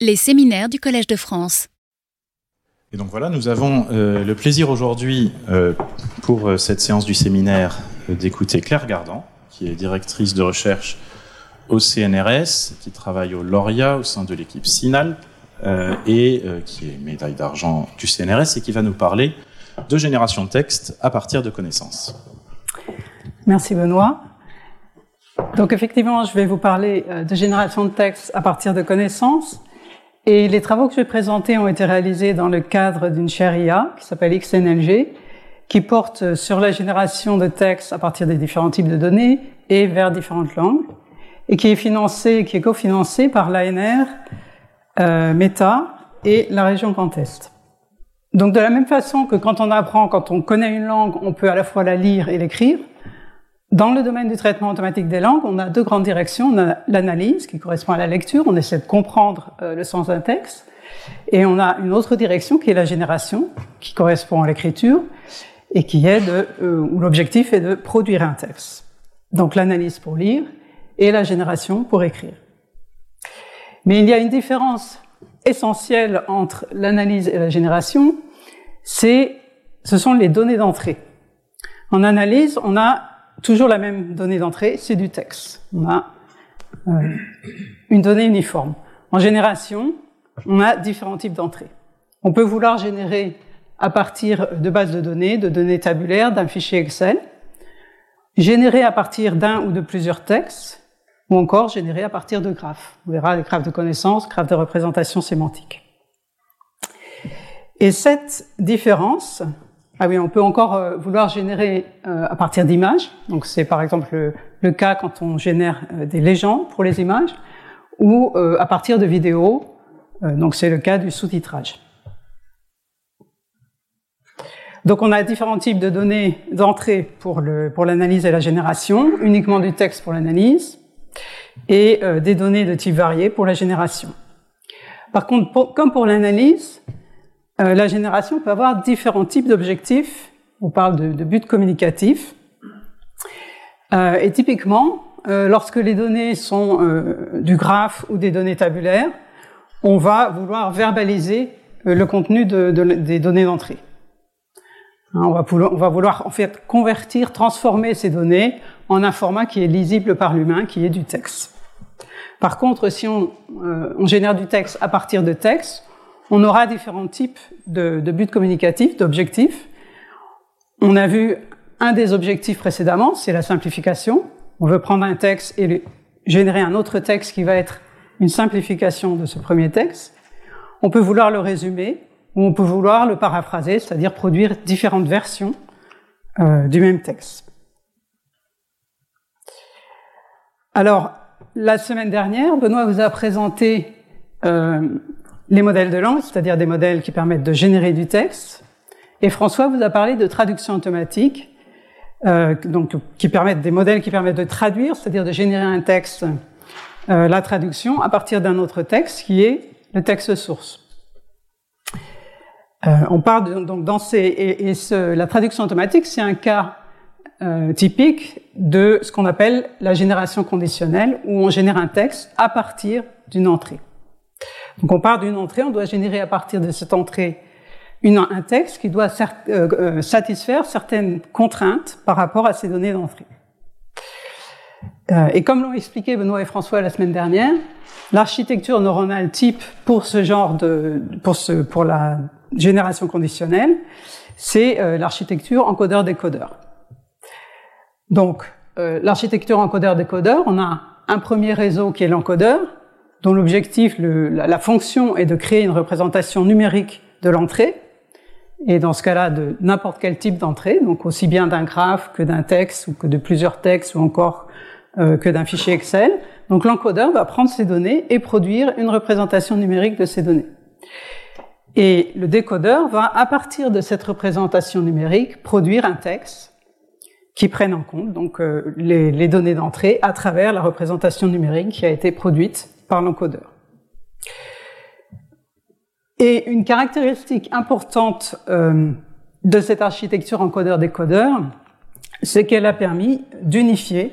Les séminaires du Collège de France. Et donc voilà, nous avons euh, le plaisir aujourd'hui, euh, pour euh, cette séance du séminaire, euh, d'écouter Claire Gardan, qui est directrice de recherche au CNRS, qui travaille au Lauria au sein de l'équipe SINAL, euh, et euh, qui est médaille d'argent du CNRS, et qui va nous parler de génération de texte à partir de connaissances. Merci Benoît. Donc effectivement, je vais vous parler de génération de texte à partir de connaissances. Et les travaux que je vais présenter ont été réalisés dans le cadre d'une chaire IA qui s'appelle XNLG, qui porte sur la génération de texte à partir des différents types de données et vers différentes langues, et qui est financée, qui est cofinancée par l'ANR, euh, Meta et la région Grand Est. Donc de la même façon que quand on apprend, quand on connaît une langue, on peut à la fois la lire et l'écrire, dans le domaine du traitement automatique des langues, on a deux grandes directions. On a l'analyse, qui correspond à la lecture, on essaie de comprendre euh, le sens d'un texte. Et on a une autre direction qui est la génération, qui correspond à l'écriture, et qui est de, euh, où l'objectif est de produire un texte. Donc l'analyse pour lire et la génération pour écrire. Mais il y a une différence essentielle entre l'analyse et la génération, c'est, ce sont les données d'entrée. En analyse, on a toujours la même donnée d'entrée, c'est du texte. On a euh, une donnée uniforme. En génération, on a différents types d'entrées. On peut vouloir générer à partir de bases de données, de données tabulaires, d'un fichier Excel, générer à partir d'un ou de plusieurs textes, ou encore générer à partir de graphes. On verra les graphes de connaissances, graphes de représentation sémantique. Et cette différence, ah oui, on peut encore euh, vouloir générer euh, à partir d'images. Donc c'est par exemple le, cas quand on génère euh, des légendes pour les images, ou à partir de vidéos. donc c'est le cas du sous-titrage. Donc on a différents types de données d'entrée pour le pour l'analyse et la génération, uniquement du texte pour l'analyse, et des données de type varié pour la génération. Par contre, comme pour l'analyse, euh, la génération peut avoir différents types d'objectifs. On parle de, de buts communicatifs. Euh, et typiquement, euh, lorsque les données sont euh, du graphe ou des données tabulaires, on va vouloir verbaliser euh, le contenu de, de, des données d'entrée. Hein, on, va on va vouloir en fait convertir, transformer ces données en un format qui est lisible par l'humain, qui est du texte. Par contre, si on, on génère du texte à partir de texte, on aura différents types de, buts communicatifs, d'objectifs. On a vu un des objectifs précédemment, c'est la simplification. On veut prendre un texte et générer un autre texte qui va être une simplification de ce premier texte. On peut vouloir le résumer ou on peut vouloir le paraphraser, c'est-à-dire produire différentes versions euh, du même texte. Alors, la semaine dernière, Benoît vous a présenté euh, les modèles de langue, c'est-à-dire des modèles qui permettent de générer du texte. Et François vous a parlé de traduction automatique, euh, donc qui permettent des modèles qui permettent de traduire, c'est-à-dire de générer un texte, euh, la traduction à partir d'un autre texte qui est le texte source. Euh, on parle donc dans ces et, la traduction automatique, c'est un cas euh, typique de ce qu'on appelle la génération conditionnelle, où on génère un texte à partir d'une entrée. Donc on part d'une entrée, on doit générer à partir de cette entrée une, un texte qui doit euh, euh, satisfaire certaines contraintes par rapport à ces données d'entrée. Euh, et comme l'ont expliqué Benoît et François la semaine dernière, l'architecture neuronale type pour ce genre de, pour ce, pour la génération conditionnelle, c'est l'architecture encodeur-décodeur. Donc, l'architecture encodeur-décodeur, on a un premier réseau qui est l'encodeur, dont l'objectif, la, fonction est de créer une représentation numérique de l'entrée, et dans ce cas-là de n'importe quel type d'entrée, donc aussi bien d'un graphe que d'un texte ou que de plusieurs textes ou encore euh, que d'un fichier Excel. Donc l'encodeur va prendre ces données et produire une représentation numérique de ces données. Et le décodeur va, à partir de cette représentation numérique, produire un texte qui prenne en compte donc euh, les données d'entrée à travers la représentation numérique qui a été produite par l'encodeur. Et une caractéristique importante euh, de cette architecture encodeur-décodeur, c'est qu'elle a permis d'unifier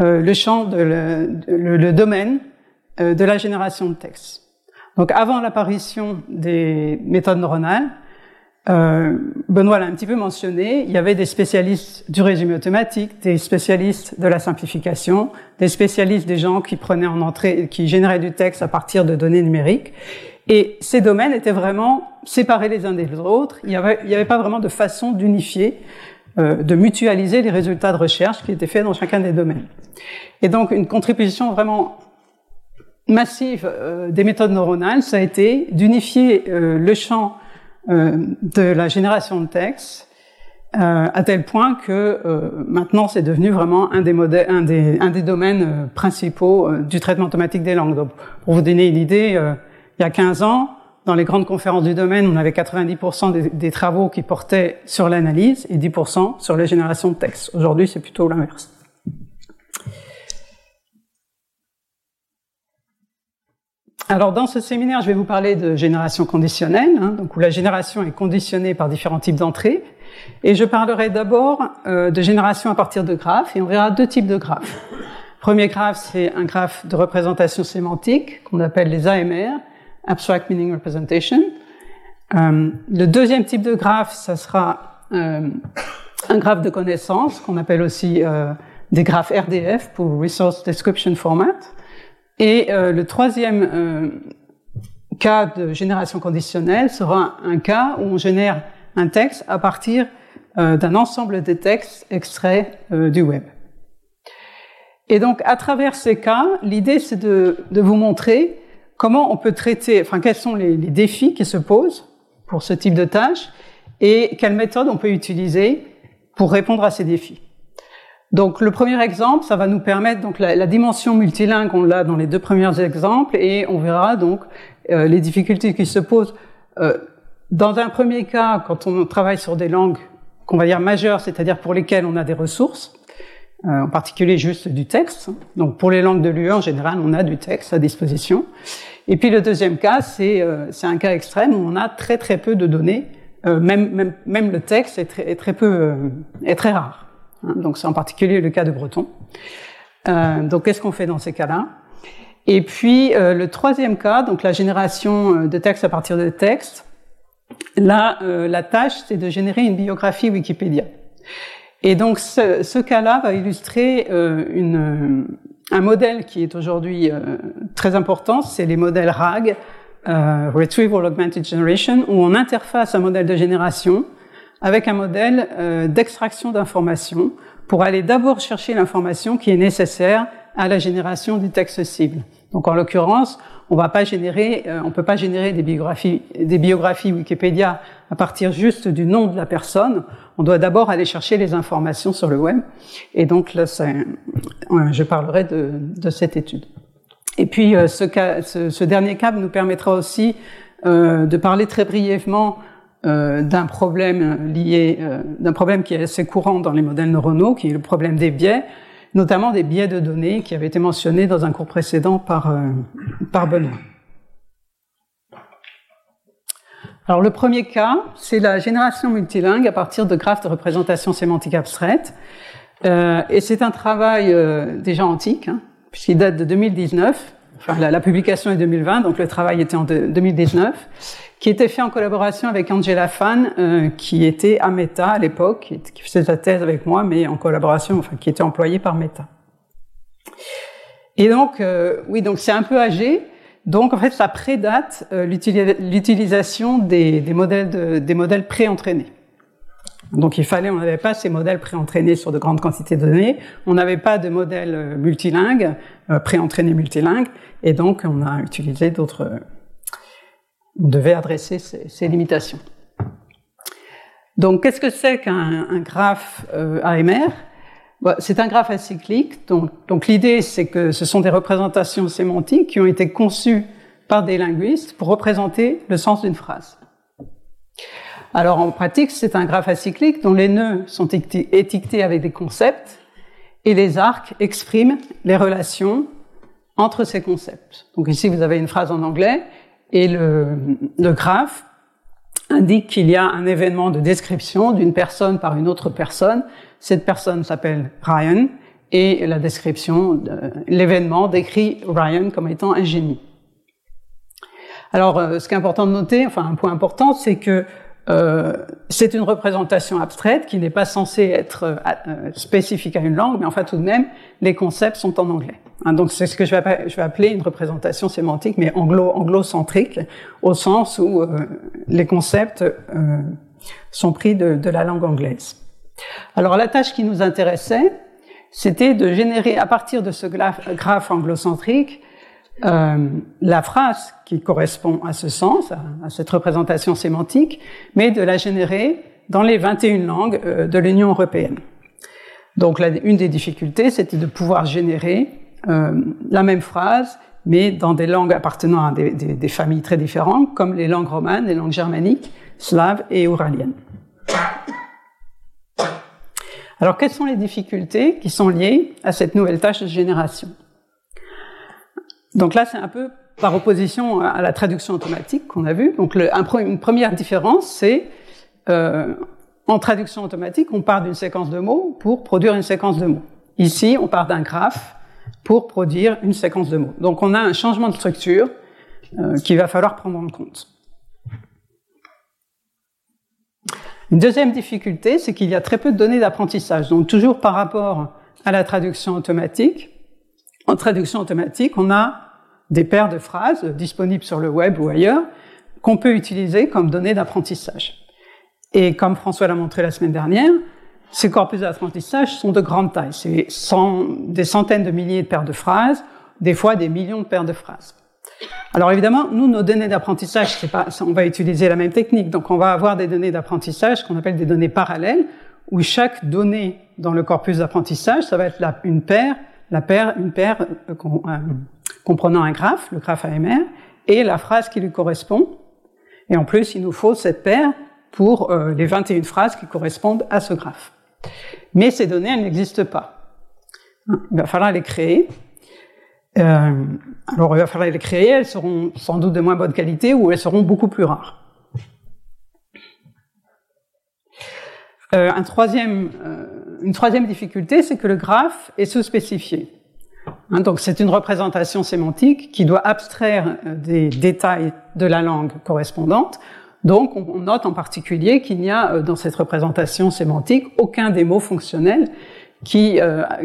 euh, le champ, le domaine euh, de la génération de texte. Donc avant l'apparition des méthodes neuronales, euh, Benoît l'a un petit peu mentionné, il y avait des spécialistes du résumé automatique, des spécialistes de la simplification, des spécialistes des gens qui prenaient en entrée, qui généraient du texte à partir de données numériques. Et ces domaines étaient vraiment séparés les uns des autres. Il n'y avait, avait pas vraiment de façon d'unifier, euh, de mutualiser les résultats de recherche qui étaient faits dans chacun des domaines. Et donc une contribution vraiment massive euh, des méthodes neuronales, ça a été d'unifier euh, le champ de la génération de texte euh, à tel point que euh, maintenant c'est devenu vraiment un des, modèles, un des, un des domaines principaux du traitement automatique des langues. Donc, pour vous donner une idée, il y a 15 ans, dans les grandes conférences du domaine, on avait 90% des, des, travaux qui portaient sur l'analyse et 10% sur la génération de texte. Aujourd'hui, c'est plutôt l'inverse. Alors dans ce séminaire, je vais vous parler de génération conditionnelle, hein, donc où la génération est conditionnée par différents types d'entrées. Et je parlerai d'abord euh, de génération à partir de graphes, et on verra deux types de graphes. Premier graphe, c'est un graphe de représentation sémantique qu'on appelle les AMR, Abstract Meaning Representation. Euh, le deuxième type de graphe, ça sera euh, un graphe de connaissance qu'on appelle aussi euh, des graphes RDF pour Resource Description Format. Et euh, le troisième euh, cas de génération conditionnelle sera un cas où on génère un texte à partir euh, d'un ensemble de textes extraits du web. Et donc, à travers ces cas, l'idée, c'est de, de, vous montrer comment on peut traiter, enfin, quels sont les, les, défis qui se posent pour ce type de tâche et quelles méthodes on peut utiliser pour répondre à ces défis. Donc le premier exemple, ça va nous permettre donc la, dimension multilingue, on l'a dans les deux premiers exemples, et on verra donc euh, les difficultés qui se posent. Euh, dans un premier cas, quand on travaille sur des langues qu'on va dire majeures, c'est-à-dire pour lesquelles on a des ressources, euh, en particulier juste du texte. Donc pour les langues de l'UE en général, on a du texte à disposition. Et puis le deuxième cas, c'est euh, un cas extrême où on a très très peu de données. Euh, même, même, même le texte est très, est très peu est très rare. Hein, donc c'est en particulier le cas de Breton. Euh, donc qu'est-ce qu'on fait dans ces cas-là? Et puis euh, le troisième cas, donc la génération euh, de texte à partir de texte. Là, la tâche, c'est de générer une biographie Wikipédia. Et donc ce, cas-là va illustrer un modèle qui est aujourd'hui très important, c'est les modèles RAG, Retrieval Augmented Generation, où on interface un modèle de génération avec un modèle euh, d'extraction d'informations pour aller d'abord chercher l'information qui est nécessaire à la génération du texte cible. Donc en l'occurrence, on va pas générer, euh, on peut pas générer des biographies, des biographies Wikipédia à partir juste du nom de la personne. On doit d'abord aller chercher les informations sur le web. Et donc là, je parlerai de, de, cette étude. Et puis euh, ce, ce, ce, dernier cas nous permettra aussi euh, de parler très brièvement euh, d'un problème lié, euh, d'un problème qui est assez courant dans les modèles neuronaux, qui est le problème des biais, notamment des biais de données qui avait été mentionné dans un cours précédent par, euh, par Benoît. Alors le premier cas, c'est la génération multilingue à partir de graphes de représentation sémantique abstraite. Et c'est un travail déjà antique, hein, puisqu'il date de 2019. Enfin, la, publication est 2020, donc le travail était en de, 2019 qui était fait en collaboration avec Angela Fan, euh, qui était à Meta à l'époque, qui faisait sa thèse avec moi, mais en collaboration, enfin, qui était employée par Meta. Et donc, euh, oui, donc c'est un peu âgé. Donc, en fait, ça prédate euh, l'utilisation des, des, modèles de, des modèles préentraînés. Donc, il fallait, on n'avait pas ces modèles préentraînés sur de grandes quantités de données. On n'avait pas de modèles multilingues, euh, préentraînés multilingues. Et donc, on a utilisé d'autres devait adresser ces, ces limitations. Donc, qu'est-ce que c'est qu'un graphe euh, AMR bah, C'est un graphe acyclique. Donc, donc l'idée, c'est que ce sont des représentations sémantiques qui ont été conçues par des linguistes pour représenter le sens d'une phrase. Alors, en pratique, c'est un graphe acyclique dont les nœuds sont étiquetés avec des concepts et les arcs expriment les relations entre ces concepts. Donc ici, vous avez une phrase en anglais et le, le graphe indique qu'il y a un événement de description d'une personne par une autre personne. Cette personne s'appelle Ryan et la description, de l'événement décrit Ryan comme étant un génie. Alors, ce qui est important de noter, enfin un point important, c'est que euh, c'est une représentation abstraite qui n'est pas censée être euh, spécifique à une langue, mais enfin tout de même, les concepts sont en anglais. Hein, donc c'est ce que je vais, appeler une représentation sémantique, mais anglo, anglo-centrique, au sens où euh, les concepts sont pris de, la langue anglaise. Alors la tâche qui nous intéressait, c'était de générer à partir de ce graphe anglo-centrique euh, la phrase qui correspond à ce sens, à, cette représentation sémantique, mais de la générer dans les 21 langues euh, de l'Union européenne. Donc une des difficultés, c'était de pouvoir générer euh, la même phrase, mais dans des langues appartenant à des, des, familles très différentes, comme les langues romanes, les langues germaniques, slaves et ouraliennes. Alors quelles sont les difficultés qui sont liées à cette nouvelle tâche de génération? Donc là, c'est un peu par opposition à la traduction automatique qu'on a vu. Donc une première différence, c'est euh, en traduction automatique, on part d'une séquence de mots pour produire une séquence de mots. Ici, on part d'un graphe pour produire une séquence de mots. Donc on a un changement de structure euh, qu'il va falloir prendre en compte. Une deuxième difficulté, c'est qu'il y a très peu de données d'apprentissage. Donc toujours par rapport à la traduction automatique, en traduction automatique, on a des paires de phrases disponibles sur le web ou ailleurs qu'on peut utiliser comme données d'apprentissage. Et comme François l'a montré la semaine dernière, ces corpus d'apprentissage sont de grande taille. C'est des centaines de milliers de paires de phrases, des fois des millions de paires de phrases. Alors évidemment, nous, nos données d'apprentissage, on va utiliser la même technique. Donc on va avoir des données d'apprentissage qu'on appelle des données parallèles, où chaque donnée dans le corpus d'apprentissage, ça va être une paire une paire euh, euh, comprenant un graphe, le graphe AMR, et la phrase qui lui correspond. Et en plus, il nous faut cette paire pour euh, les 21 phrases qui correspondent à ce graphe. Mais ces données, elles n'existent pas. Il va falloir les créer. Alors, il va falloir les créer. Elles seront sans doute de moins bonne qualité ou elles seront beaucoup plus rares. Un troisième, une troisième difficulté, c'est que le graphe est sous-spécifié. Hein, donc c'est une représentation sémantique qui doit abstraire euh, des détails de la langue correspondante. Donc on note en particulier qu'il n'y a dans cette représentation sémantique aucun des mots fonctionnels qui,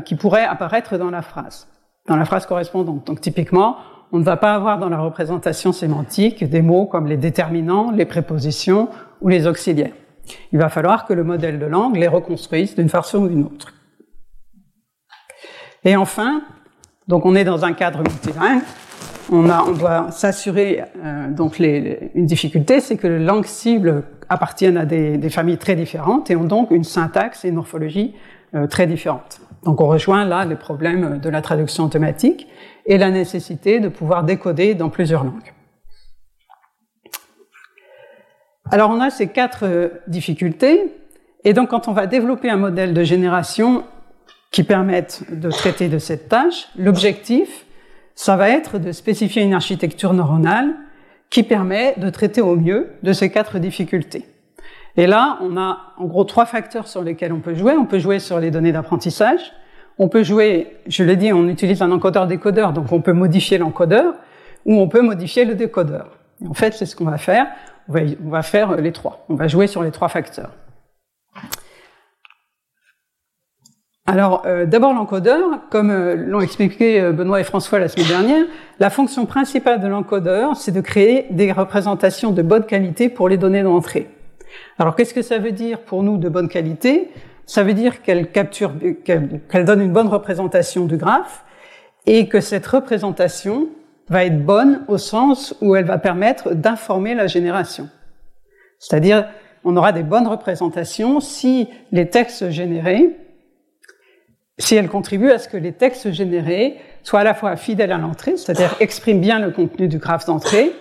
qui pourrait apparaître dans la phrase, dans la phrase correspondante. Donc typiquement, on ne va pas avoir dans la représentation sémantique des mots comme les déterminants, les prépositions ou les auxiliaires. Il va falloir que le modèle de langue les reconstruise d'une façon ou d'une autre. Et enfin, donc on est dans un cadre multilingue, on, on doit s'assurer, euh, donc les, une difficulté, c'est que les langues cibles appartiennent à des, des, familles très différentes et ont donc une syntaxe et une morphologie euh, très différentes. Donc on rejoint là les problèmes de la traduction automatique et la nécessité de pouvoir décoder dans plusieurs langues. Alors on a ces quatre euh, difficultés, et donc quand on va développer un modèle de génération qui permette de traiter de cette tâche, l'objectif, ça va être de spécifier une architecture neuronale qui permet de traiter au mieux de ces quatre difficultés. Et là, on a en gros trois facteurs sur lesquels on peut jouer. On peut jouer sur les données d'apprentissage. On peut jouer, je l'ai dit, on utilise un encodeur-décodeur, donc on peut modifier l'encodeur ou on peut modifier le décodeur. en fait, c'est ce qu'on va faire on va, faire les trois. On va jouer sur les trois facteurs. Alors, euh, d'abord l'encodeur, comme euh, l'ont expliqué euh, Benoît et François la semaine dernière, la fonction principale de l'encodeur, c'est de créer des représentations de bonne qualité pour les données d'entrée. Alors, qu'est-ce que ça veut dire pour nous de bonne qualité? Ça veut dire qu'elle capture, qu'elle donne une bonne représentation du graphe et que cette représentation va être bonne au sens où elle va permettre d'informer la génération. C'est-à-dire, on aura des bonnes représentations si les textes générés, si elles contribuent à ce que les textes générés soient à la fois fidèles à l'entrée, c'est-à-dire expriment bien le contenu du graphe d'entrée,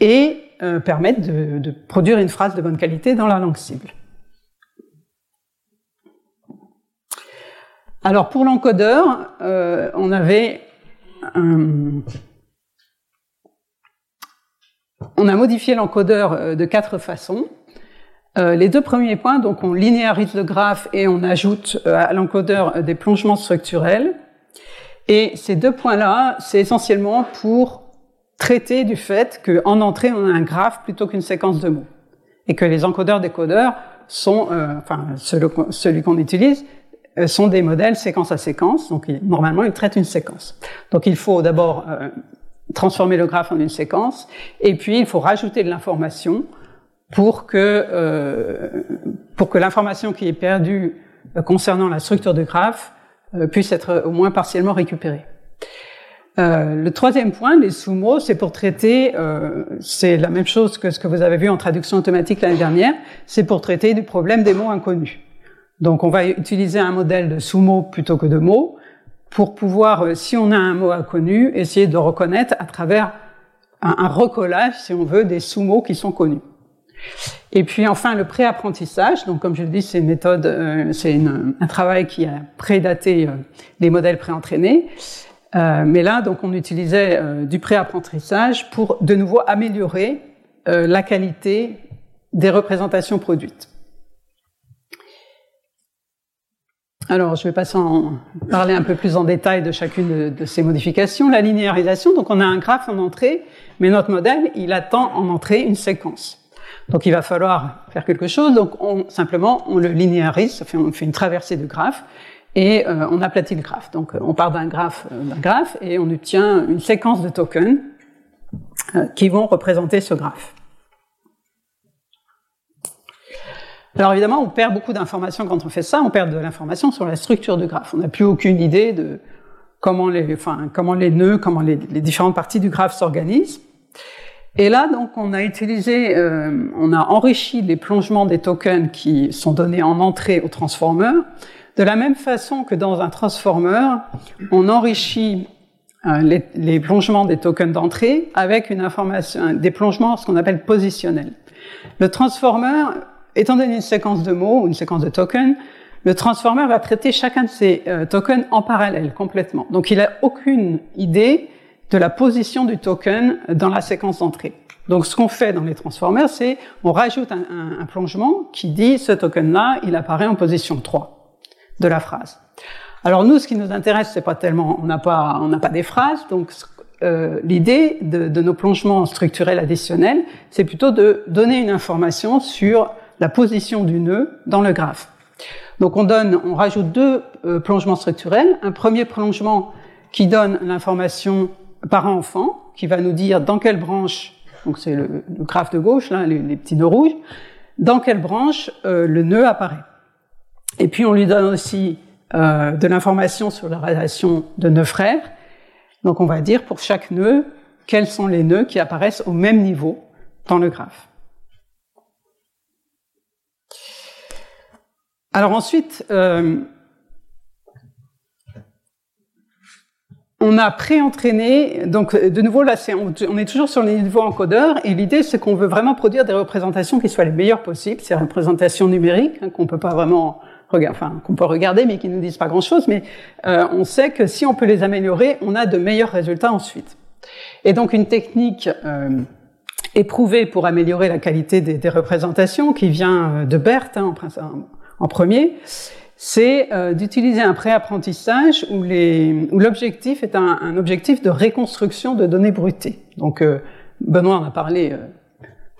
et euh, permettent de, produire une phrase de bonne qualité dans la langue cible. Alors pour l'encodeur, euh, on avait euh, on a modifié l'encodeur euh, de quatre façons. Euh, les deux premiers points, donc on linéarise le graphe et on ajoute à l'encodeur des plongements structurels. Et ces deux points-là, c'est essentiellement pour traiter du fait qu'en entrée, on a un graphe plutôt qu'une séquence de mots. Et que les encodeurs-décodeurs sont, enfin, celui, qu'on utilise, sont des modèles séquence à séquence. Donc, normalement, ils traitent une séquence. Donc, il faut d'abord euh, transformer le graphe en une séquence, et puis il faut rajouter de l'information pour que pour que l'information qui est perdue concernant la structure du graphe puisse être au moins partiellement récupérée. Euh, le troisième point, les sous-mots, c'est pour traiter, euh, c'est la même chose que ce que vous avez vu en traduction automatique l'année dernière, c'est pour traiter du problème des mots inconnus. Donc on va utiliser un modèle de sous-mots plutôt que de mots pour pouvoir, euh, si on a un mot inconnu, essayer de reconnaître à travers un, recollage, si on veut, des sous-mots qui sont connus. Et puis enfin le préapprentissage. Donc comme je le dis, c'est une méthode, euh, c'est un travail qui a prédaté les modèles préentraînés. Euh, mais là, donc, on utilisait euh, du préapprentissage pour de nouveau améliorer euh, la qualité des représentations produites. Alors, je vais passer en parler un peu plus en détail de chacune de, ces modifications. La linéarisation, donc on a un graphe en entrée, mais notre modèle, il attend en entrée une séquence. Donc, il va falloir faire quelque chose. Donc, on, simplement, on le linéarise, on fait une traversée du graphe, et euh, on aplatit le graphe. Donc euh, on part d'un graphe, euh, d'un graphe et on obtient une séquence de tokens qui vont représenter ce graphe. Alors évidemment, on perd beaucoup d'informations quand on fait ça. On perd de l'information sur la structure du graphe. On n'a plus aucune idée de comment les, nœuds, comment les, différentes parties du graphe s'organisent. Et là, donc, on a utilisé, on a enrichi les plongements des tokens qui sont donnés en entrée au transformer de la même façon que dans un transformer, on enrichit euh, les, les, plongements des tokens d'entrée avec une information, des plongements, ce qu'on appelle positionnels. Le transformer, étant donné une séquence de mots ou une séquence de tokens, le transformer va traiter chacun de ces euh, tokens en parallèle, complètement. Donc il n'a aucune idée de la position du token dans la séquence d'entrée. Donc ce qu'on fait dans les transformers, c'est on rajoute un, plongement qui dit ce token-là, il apparaît en position 3 de la phrase. Alors nous, ce qui nous intéresse, c'est pas tellement, on n'a pas, on n'a pas des phrases, donc euh, l'idée de, de, nos plongements structurels additionnels, c'est plutôt de donner une information sur la position du nœud dans le graphe. Donc on donne, on rajoute deux euh, plongements structurels. Un premier plongement qui donne l'information parent-enfant, qui va nous dire dans quelle branche, donc c'est le, graphe de gauche, là, les, petits nœuds rouges, dans quelle branche euh, le nœud apparaît. Et puis on lui donne aussi euh, de l'information sur la relation de nœuds frères. Donc on va dire pour chaque nœud quels sont les nœuds qui apparaissent au même niveau dans le graphe. Alors ensuite, euh, on a pré-entraîné, donc de nouveau là, on, est toujours sur les niveaux encodeurs, et l'idée c'est qu'on veut vraiment produire des représentations qui soient les meilleures possibles, ces représentations numériques hein, qu'on peut pas vraiment enfin qu'on peut regarder mais qui nous disent pas grand-chose, mais euh, on sait que si on peut les améliorer, on a de meilleurs résultats ensuite. Et donc une technique euh, éprouvée pour améliorer la qualité des, des représentations, qui vient euh, de Berthe hein, en, en, premier, c'est euh, d'utiliser un préapprentissage où l'objectif est un, un, objectif de reconstruction de données brutées. Donc Benoît en a parlé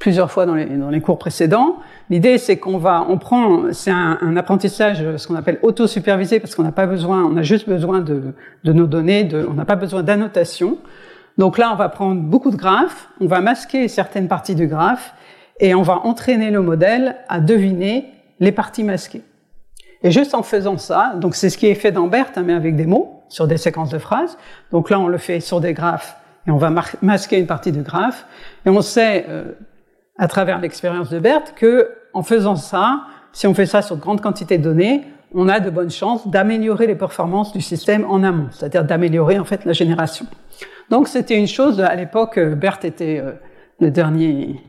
plusieurs fois dans les, dans les cours précédents. L'idée, c'est qu'on va, on prend, c'est un, un, apprentissage, ce qu'on appelle auto-supervisé, parce qu'on n'a pas besoin, on a juste besoin de, de nos données, de, on n'a pas besoin d'annotation. Donc là, on va prendre beaucoup de graphes, on va masquer certaines parties du graphe, et on va entraîner le modèle à deviner les parties masquées. Et juste en faisant ça, donc c'est ce qui est fait dans BERT, hein, mais avec des mots, sur des séquences de phrases. Donc là, on le fait sur des graphes, et on va masquer une partie du graphe, et on sait euh, à travers l'expérience de Berthe que, en faisant ça, si on fait ça sur de grandes quantités de données, on a de bonnes chances d'améliorer les performances du système en amont, c'est-à-dire d'améliorer en fait la génération. Donc c'était une chose à l'époque, euh, Berthe était euh, le dernier,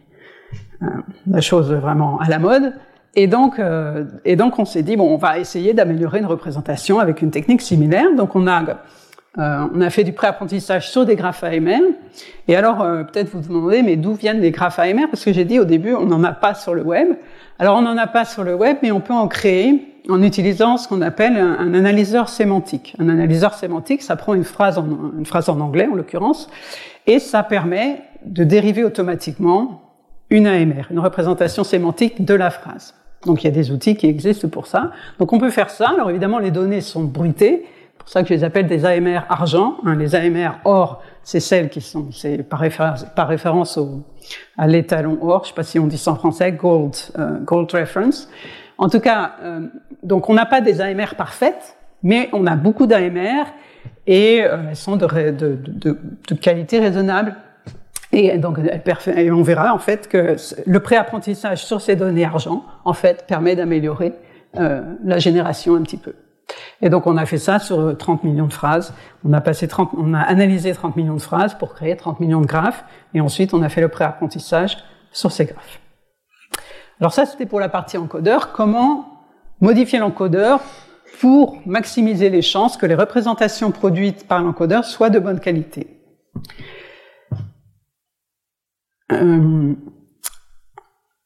la chose vraiment à la mode, et donc euh, et donc on s'est dit bon, on va essayer d'améliorer une représentation avec une technique similaire. Donc on a euh, on a fait du préapprentissage sur des graphes AMR. Et alors, euh, peut-être vous vous demandez, mais d'où viennent les graphes AMR Parce que j'ai dit au début, on n'en a pas sur le web. Alors, on n'en a pas sur le web, mais on peut en créer en utilisant ce qu'on appelle un, analyseur sémantique. Un analyseur sémantique, ça prend une phrase en, une phrase en anglais, en l'occurrence, et ça permet de dériver automatiquement une AMR, une représentation sémantique de la phrase. Donc il y a des outils qui existent pour ça. Donc on peut faire ça. Alors évidemment, les données sont bruitées, pour ça que je les appelle des AMR argent. Hein, les AMR or, c'est celles qui sont, c'est par référence, au, à l'étalon or. Je sais pas si on dit ça en français, gold, euh, gold reference. En tout cas, euh, donc on n'a pas des AMR parfaites, mais on a beaucoup d'AMR et euh, elles sont de, de, de, de, qualité raisonnable. Et donc, on verra en fait que le préapprentissage sur ces données argent, en fait, permet d'améliorer euh, la génération un petit peu. Et donc on a fait ça sur 30 millions de phrases. On a passé 30, on a analysé 30 millions de phrases pour créer 30 millions de graphes, et ensuite on a fait le préapprentissage sur ces graphes. Alors ça c'était pour la partie encodeur. Comment modifier l'encodeur pour maximiser les chances que les représentations produites par l'encodeur soient de bonne qualité? Euh,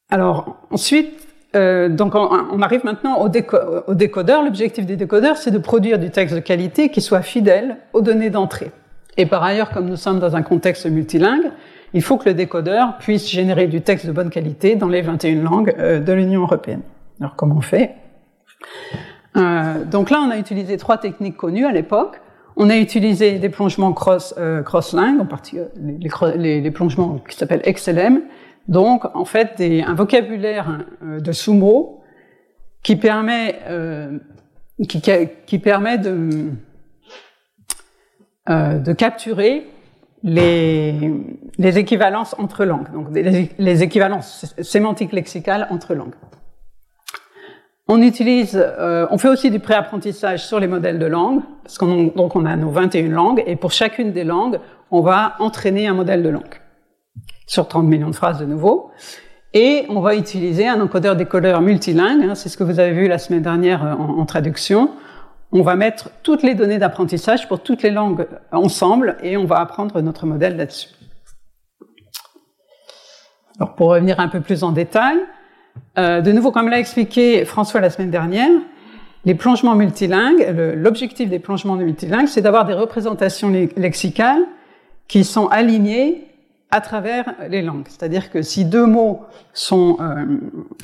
alors ensuite, euh, donc on, arrive maintenant au, décodeur. L'objectif des décodeurs, c'est de produire du texte de qualité qui soit fidèle aux données d'entrée. Et par ailleurs, comme nous sommes dans un contexte multilingue, il faut que le décodeur puisse générer du texte de bonne qualité dans les 21 langues euh, de l'Union européenne. Alors comment on fait? Euh, Donc là, on a utilisé trois techniques connues à l'époque. On a utilisé des plongements cross, euh, en particulier les, plongements qui s'appellent XLM, donc, en fait, un vocabulaire euh, de sous-mots qui permet, euh, qui, permet de, euh, de capturer les, équivalences entre langues, donc les, les équivalences sémantiques lexicales entre langues. On utilise, euh, on fait aussi du préapprentissage sur les modèles de langue, parce qu'on donc on a nos 21 langues, et pour chacune des langues, on va entraîner un modèle de langue sur 30 millions de phrases de nouveau. Et on va utiliser un encodeur-décodeur multilingue, hein, c'est ce que vous avez vu la semaine dernière euh, en, traduction. On va mettre toutes les données d'apprentissage pour toutes les langues ensemble et on va apprendre notre modèle là-dessus. Alors pour revenir un peu plus en détail, euh, de nouveau, comme l'a expliqué François la semaine dernière, les plongements multilingues, l'objectif des plongements multilingues, c'est d'avoir des représentations lexicales qui sont alignées à travers les langues. C'est-à-dire que si deux mots sont, euh,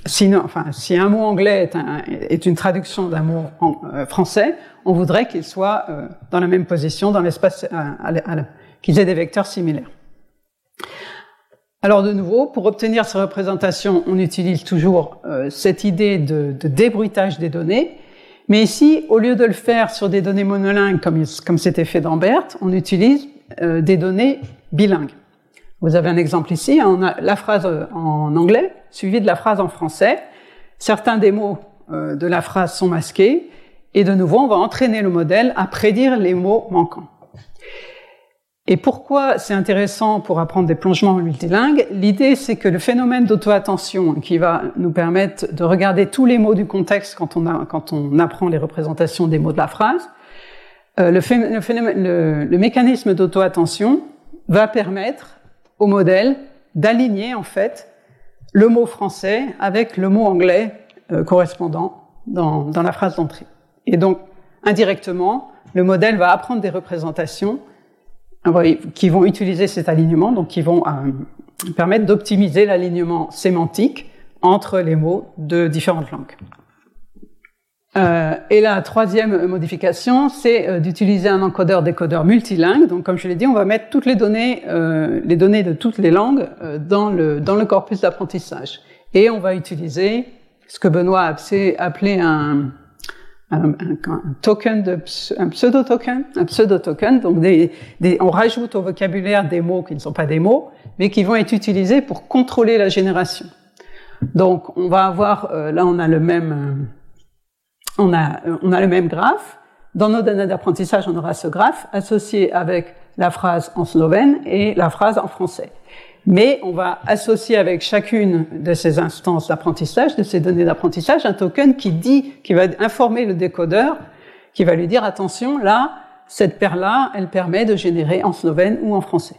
si, un mot anglais est, un, est une traduction d'un mot euh, français, on voudrait qu'ils soient dans la même position dans l'espace, qu'ils aient des vecteurs similaires. Alors de nouveau, pour obtenir ces représentations, on utilise toujours cette idée de, de, débruitage des données. Mais ici, au lieu de le faire sur des données monolingues comme comme c'était fait dans BERT, on utilise des données bilingues. Vous avez un exemple ici, on a la phrase en anglais suivie de la phrase en français. Certains des mots euh, de la phrase sont masqués et de nouveau, on va entraîner le modèle à prédire les mots manquants. Et pourquoi c'est intéressant pour apprendre des plongements multilingues? L'idée, c'est que le phénomène d'auto-attention qui va nous permettre de regarder tous les mots du contexte quand on, a, quand on apprend les représentations des mots de la phrase, euh, le, phénomène, le, le mécanisme d'auto-attention va permettre au modèle d'aligner en fait le mot français avec le mot anglais euh, correspondant dans, dans, la phrase d'entrée. Et donc, indirectement, le modèle va apprendre des représentations qui vont utiliser cet alignement, donc qui vont euh, permettre d'optimiser l'alignement sémantique entre les mots de différentes langues. Euh, et la troisième modification, c'est euh, d'utiliser un encodeur-décodeur multilingue. Donc, comme je l'ai dit, on va mettre toutes les données, euh, les données de toutes les langues euh, dans le dans le corpus d'apprentissage. Et on va utiliser ce que Benoît a appelé un, un, un, token de un pseudo token, un pseudo token. Donc, des, des, on rajoute au vocabulaire des mots qui ne sont pas des mots, mais qui vont être utilisés pour contrôler la génération. Donc, on va avoir là, on a le même on a, on a le même graphe. Dans nos données d'apprentissage, on aura ce graphe associé avec la phrase en slovène et la phrase en français. Mais on va associer avec chacune de ces instances d'apprentissage, de ces données d'apprentissage, un token qui dit, qui va informer le décodeur, qui va lui dire attention, là, cette paire-là, elle permet de générer en slovène ou en français.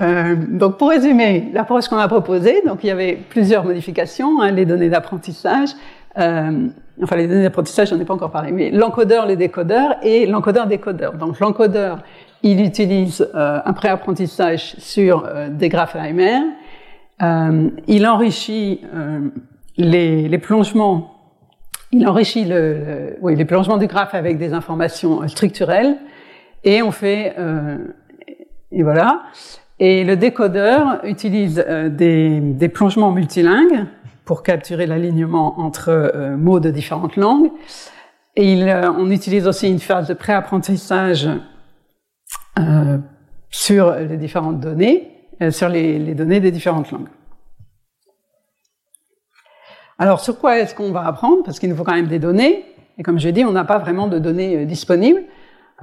Euh, donc pour résumer l'approche qu'on a proposée, donc il y avait plusieurs modifications, hein, les données d'apprentissage, euh, enfin les données d'apprentissage, j'en ai pas encore parlé, mais l'encodeur, les décodeurs et l'encodeur-décodeur. Donc l'encodeur, il utilise euh, un préapprentissage sur euh, des graphes AMR, euh, il enrichit les, les, plongements, il enrichit le, oui, les plongements du graphe avec des informations structurelles, et on fait, et voilà. Et le décodeur utilise euh, des, des, plongements multilingues pour capturer l'alignement entre euh, mots de différentes langues. Et il, euh, on utilise aussi une phase de préapprentissage sur les différentes données, sur les, données des différentes langues. Alors, sur quoi est-ce qu'on va apprendre? Parce qu'il nous faut quand même des données. Et comme je l'ai dit, on n'a pas vraiment de données disponibles.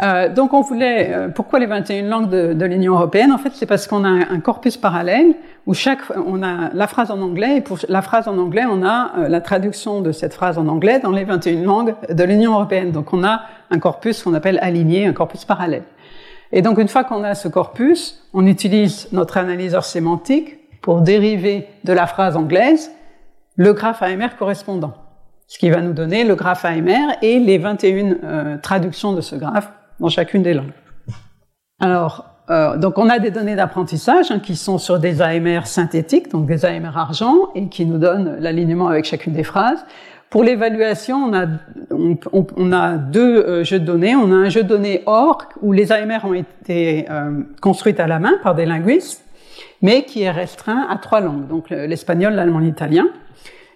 Euh, donc on voulait, euh, pourquoi les 21 langues de, l'Union européenne? En fait, c'est parce qu'on a un, corpus parallèle où chaque, on a la phrase en anglais et pour la phrase en anglais, on a euh, la traduction de cette phrase en anglais dans les 21 langues de l'Union européenne. Donc on a un corpus qu'on appelle aligné, un corpus parallèle. Et donc une fois qu'on a ce corpus, on utilise notre analyseur sémantique pour dériver de la phrase anglaise le graphe AMR correspondant, ce qui va nous donner le graphe AMR et les 21 traductions de ce graphe dans chacune des langues. Alors, euh, donc on a des données d'apprentissage hein, qui sont sur des AMR synthétiques, donc des AMR argent, et qui nous donnent l'alignement avec chacune des phrases. Pour l'évaluation, on a, on, on a deux euh, jeux de données. On a un jeu de données OR, où les AMR ont été euh, construites à la main par des linguistes, mais qui est restreint à trois langues, donc l'espagnol, l'allemand, l'italien.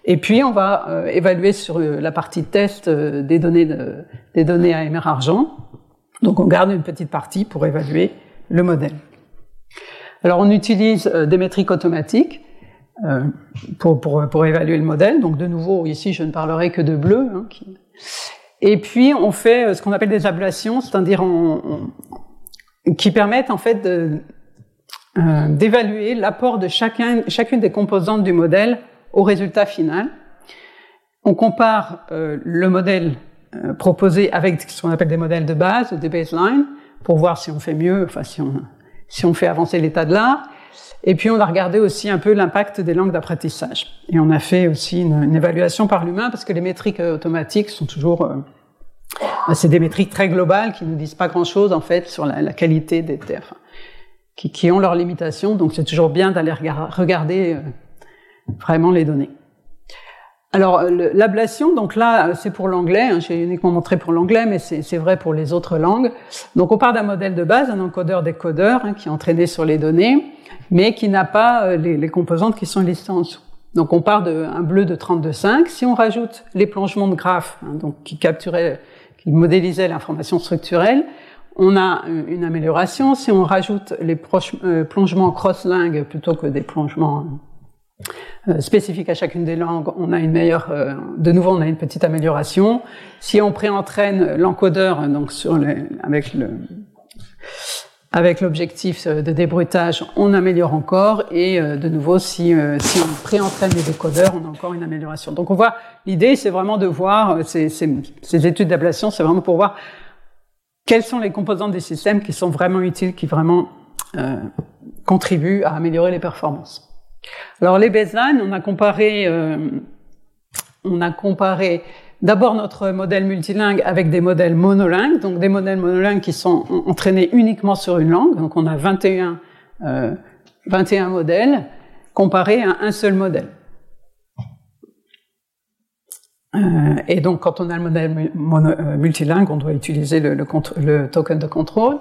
Et puis on va euh, évaluer sur la partie test des données de, des données AMR argent. Donc on garde une petite partie pour évaluer le modèle. Alors on utilise euh, des métriques automatiques euh, pour, pour, pour, évaluer le modèle. Donc de nouveau, ici je ne parlerai que de bleu. Hein, Et puis on fait euh, ce qu'on appelle des ablations, c'est-à-dire qui permettent en fait d'évaluer l'apport de chacun, chacune des composantes du modèle au résultat final. On compare le modèle euh, proposer avec ce qu'on appelle des modèles de base, des baselines, pour voir si on fait mieux, enfin si on, si on fait avancer l'état de l'art. Et puis on a regardé aussi un peu l'impact des langues d'apprentissage. Et on a fait aussi une, évaluation par l'humain parce que les métriques euh, automatiques sont toujours, euh, c'est des métriques très globales qui ne disent pas grand-chose en fait sur la, qualité des terres, qui, qui, ont leurs limitations. Donc c'est toujours bien d'aller regarder vraiment les données. Alors l'ablation, donc là c'est pour l'anglais, hein, j'ai uniquement montré pour l'anglais, mais c'est vrai pour les autres langues. Donc on part d'un modèle de base, un encodeur-décodeur hein, qui est entraîné sur les données, mais qui n'a pas euh, les, les, composantes qui sont listées en dessous. Donc on part d'un bleu de 32,5. Si on rajoute les plongements de graphes, hein, donc qui capturaient, qui modélisaient l'information structurelle, on a une amélioration. Si on rajoute les euh, plongements cross-lingue plutôt que des plongements euh, spécifique à chacune des langues, on a une meilleure, euh, de nouveau, on a une petite amélioration. Si on préentraîne l'encodeur, donc sur avec le, avec l'objectif de débruitage, on améliore encore. Et euh, de nouveau, si, si on préentraîne les décodeurs, on a encore une amélioration. Donc on voit, l'idée, c'est vraiment de voir ces, ces, ces études d'ablation, c'est vraiment pour voir quelles sont les composantes des systèmes qui sont vraiment utiles, qui vraiment contribuent à améliorer les performances. Alors les baselines, on a comparé, euh, on a comparé d'abord notre modèle multilingue avec des modèles monolingues, donc des modèles monolingues qui sont entraînés uniquement sur une langue. Donc on a 21, euh, 21 modèles comparés à un seul modèle. Euh, et donc, quand on a le modèle euh, multilingue, on doit utiliser le, token de contrôle.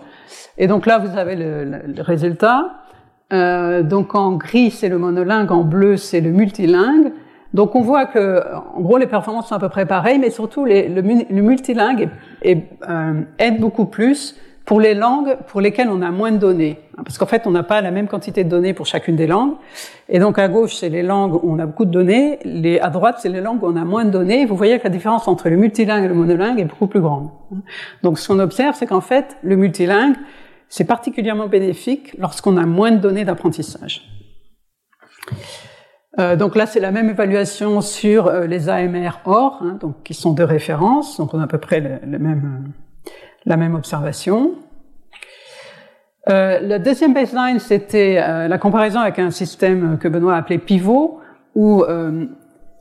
Et donc là, vous avez le résultat. Euh, donc en gris c'est le monolingue, en bleu c'est le multilingue. Donc on voit que, en gros, les performances sont à peu près pareilles, mais surtout les, le, multilingue euh, aide beaucoup plus pour les langues pour lesquelles on a moins de données. Parce qu'en fait, on n'a pas la même quantité de données pour chacune des langues. Et donc à gauche, c'est les langues où on a beaucoup de données. Les, à droite, c'est les langues où on a moins de données. Vous voyez que la différence entre le multilingue et le monolingue est beaucoup plus grande. Donc ce qu'on observe, c'est qu'en fait, le multilingue, c'est particulièrement bénéfique lorsqu'on a moins de données d'apprentissage. Euh, donc là, c'est la même évaluation sur euh, les AMR OR, hein, donc qui sont de référence, donc on a à peu près le, même, la même observation. Euh, le deuxième baseline, c'était euh, la comparaison avec un système que Benoît a appelé pivot, où euh,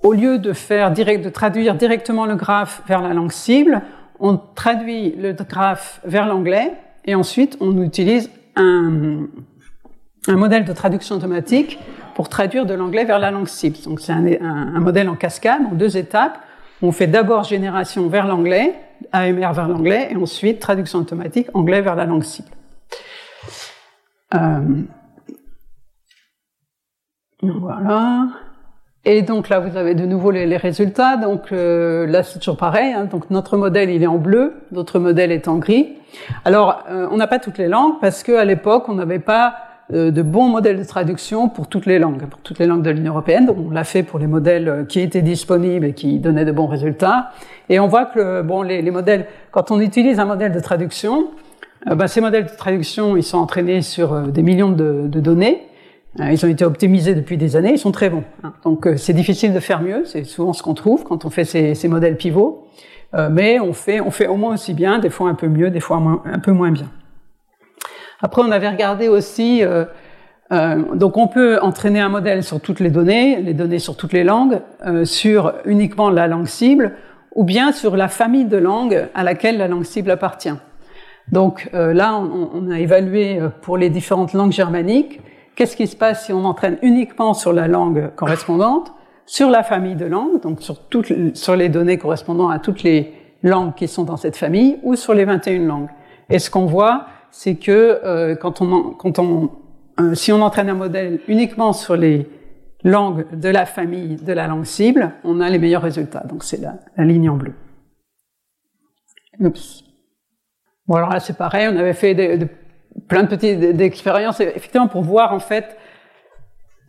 au lieu de faire direct, de traduire directement le graphe vers la langue cible, on traduit le graphe vers l'anglais et ensuite on utilise un, un, modèle de traduction automatique pour traduire de l'anglais vers la langue cible. Donc c'est un, un, modèle en cascade, en deux étapes. On fait d'abord génération vers l'anglais, AMR vers l'anglais, et ensuite traduction automatique anglais vers la langue cible. Euh, voilà. Et donc là, vous avez de nouveau les, les résultats. Donc euh, là, c'est toujours pareil. Hein. Donc notre modèle, il est en bleu, notre modèle est en gris. Alors, euh, on n'a pas toutes les langues parce qu'à l'époque, on n'avait pas euh, de bons modèles de traduction pour toutes les langues, pour toutes les langues de l'Union européenne. Donc, on l'a fait pour les modèles euh, qui étaient disponibles et qui donnaient de bons résultats. Et on voit que bon, les, les modèles, quand on utilise un modèle de traduction, euh, ben, ces modèles de traduction, ils sont entraînés sur des millions de, de données. Ils ont été optimisés depuis des années, ils sont très bons. Hein. Donc c'est difficile de faire mieux, c'est souvent ce qu'on trouve quand on fait ces, modèles pivots, euh, mais on fait, on fait au moins aussi bien, des fois un peu mieux, des fois un peu moins bien. Après, on avait regardé aussi, euh, euh, donc on peut entraîner un modèle sur toutes les données, les données sur toutes les langues, sur uniquement la langue cible, ou bien sur la famille de langues à laquelle la langue cible appartient. Donc là, on, a évalué pour les différentes langues germaniques Qu'est-ce qui se passe si on entraîne uniquement sur la langue correspondante, sur la famille de langues, donc sur, toutes, sur les données correspondant à toutes les langues qui sont dans cette famille, ou sur les 21 langues? Et ce qu'on voit, c'est que euh, quand on, quand on, euh, si on entraîne un modèle uniquement sur les langues de la famille de la langue cible, on a les meilleurs résultats. Donc c'est la, la, ligne en bleu. Oups. Bon alors là c'est pareil, on avait fait des, des plein de petites expériences, effectivement, pour voir en fait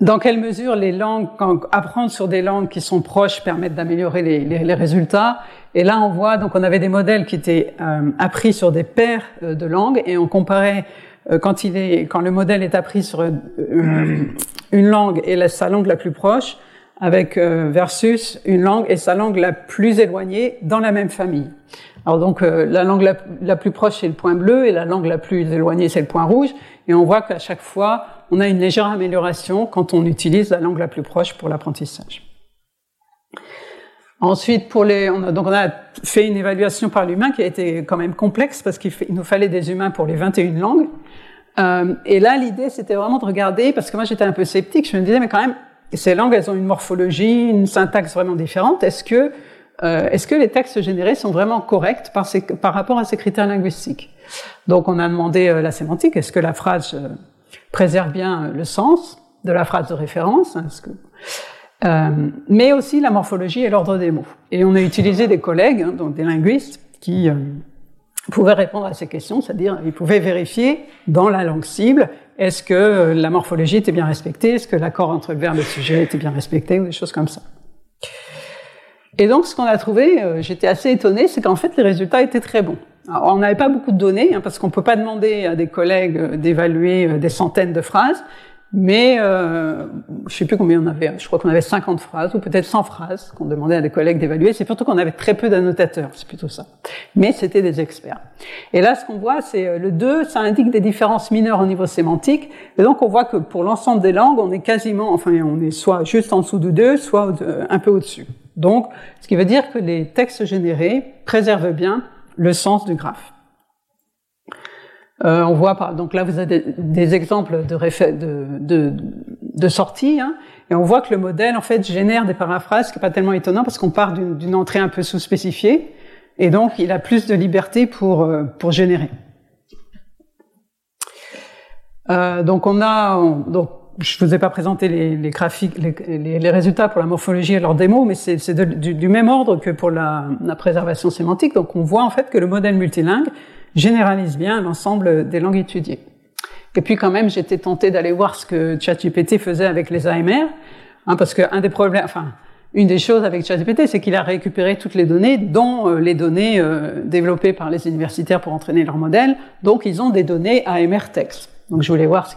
dans quelle mesure les langues, quand, apprendre sur des langues qui sont proches permettent d'améliorer les, les, les, résultats. Et là, on voit, donc on avait des modèles qui étaient euh, appris sur des paires euh, de langues et on comparait euh, quand il est, quand le modèle est appris sur euh, une langue et sa langue la plus proche, avec euh, versus une langue et sa langue la plus éloignée dans la même famille. Alors donc euh, la langue la, plus proche c'est le point bleu et la langue la plus éloignée c'est le point rouge et on voit qu'à chaque fois on a une légère amélioration quand on utilise la langue la plus proche pour l'apprentissage. Ensuite, pour les, on a, donc on a fait une évaluation par l'humain qui a été quand même complexe parce qu'il nous fallait des humains pour les 21 langues. Euh, et là, l'idée, c'était vraiment de regarder, parce que moi j'étais un peu sceptique, je me disais, mais quand même, ces langues, elles ont une morphologie, une syntaxe vraiment différente. Est-ce que euh, est-ce que les textes générés sont vraiment corrects par, ces, par rapport à ces critères linguistiques? Donc on a demandé euh, la sémantique, est-ce que la phrase euh, préserve bien le sens de la phrase de référence hein, euh, mais aussi la morphologie et l'ordre des mots. Et on a utilisé des collègues, hein, donc des linguistes, qui euh, pouvaient répondre à ces questions, c'est-à-dire ils pouvaient vérifier dans la langue cible est-ce que la morphologie était bien respectée, est-ce que l'accord entre le verbe et le sujet était bien respecté, ou des choses comme ça. Et donc, ce qu'on a trouvé, euh, j'étais assez étonnée, c'est qu'en fait, les résultats étaient très bons. Alors, on n'avait pas beaucoup de données, hein, parce qu'on ne peut pas demander à des collègues euh, d'évaluer euh, des centaines de phrases, mais euh, je sais plus combien on avait, je crois qu'on avait 50 phrases, ou peut-être 100 phrases qu'on demandait à des collègues d'évaluer. C'est surtout qu'on avait très peu d'annotateurs, c'est plutôt ça. Mais c'était des experts. Et là, ce qu'on voit, c'est le 2, ça indique des différences mineures au niveau sémantique, et donc on voit que pour l'ensemble des langues, on est quasiment, enfin, on est soit juste en dessous du 2, soit un peu au-dessus. Donc, ce qui veut dire que les textes générés préservent bien le sens du graphe. Euh, on voit par, donc là vous avez des, exemples de, de, de, de sortie, hein, et on voit que le modèle en fait génère des paraphrases, ce qui n'est pas tellement étonnant parce qu'on part d'une entrée un peu sous-spécifiée, et donc il a plus de liberté pour, euh, pour générer. Euh, donc on a, on, donc je vous ai pas présenté les, les graphiques, les, les, résultats pour la morphologie et leurs démos, mais c'est du, du, même ordre que pour la, la, préservation sémantique. Donc, on voit en fait que le modèle multilingue généralise bien l'ensemble des langues étudiées. Et puis, quand même, j'étais tentée d'aller voir ce que ChatGPT faisait avec les AMR, hein, parce que un des problèmes, enfin, une des choses avec ChatGPT, c'est qu'il a récupéré toutes les données, dont euh, les données euh, développées par les universitaires pour entraîner leur modèle. Donc, ils ont des données AMR texte. Donc je voulais voir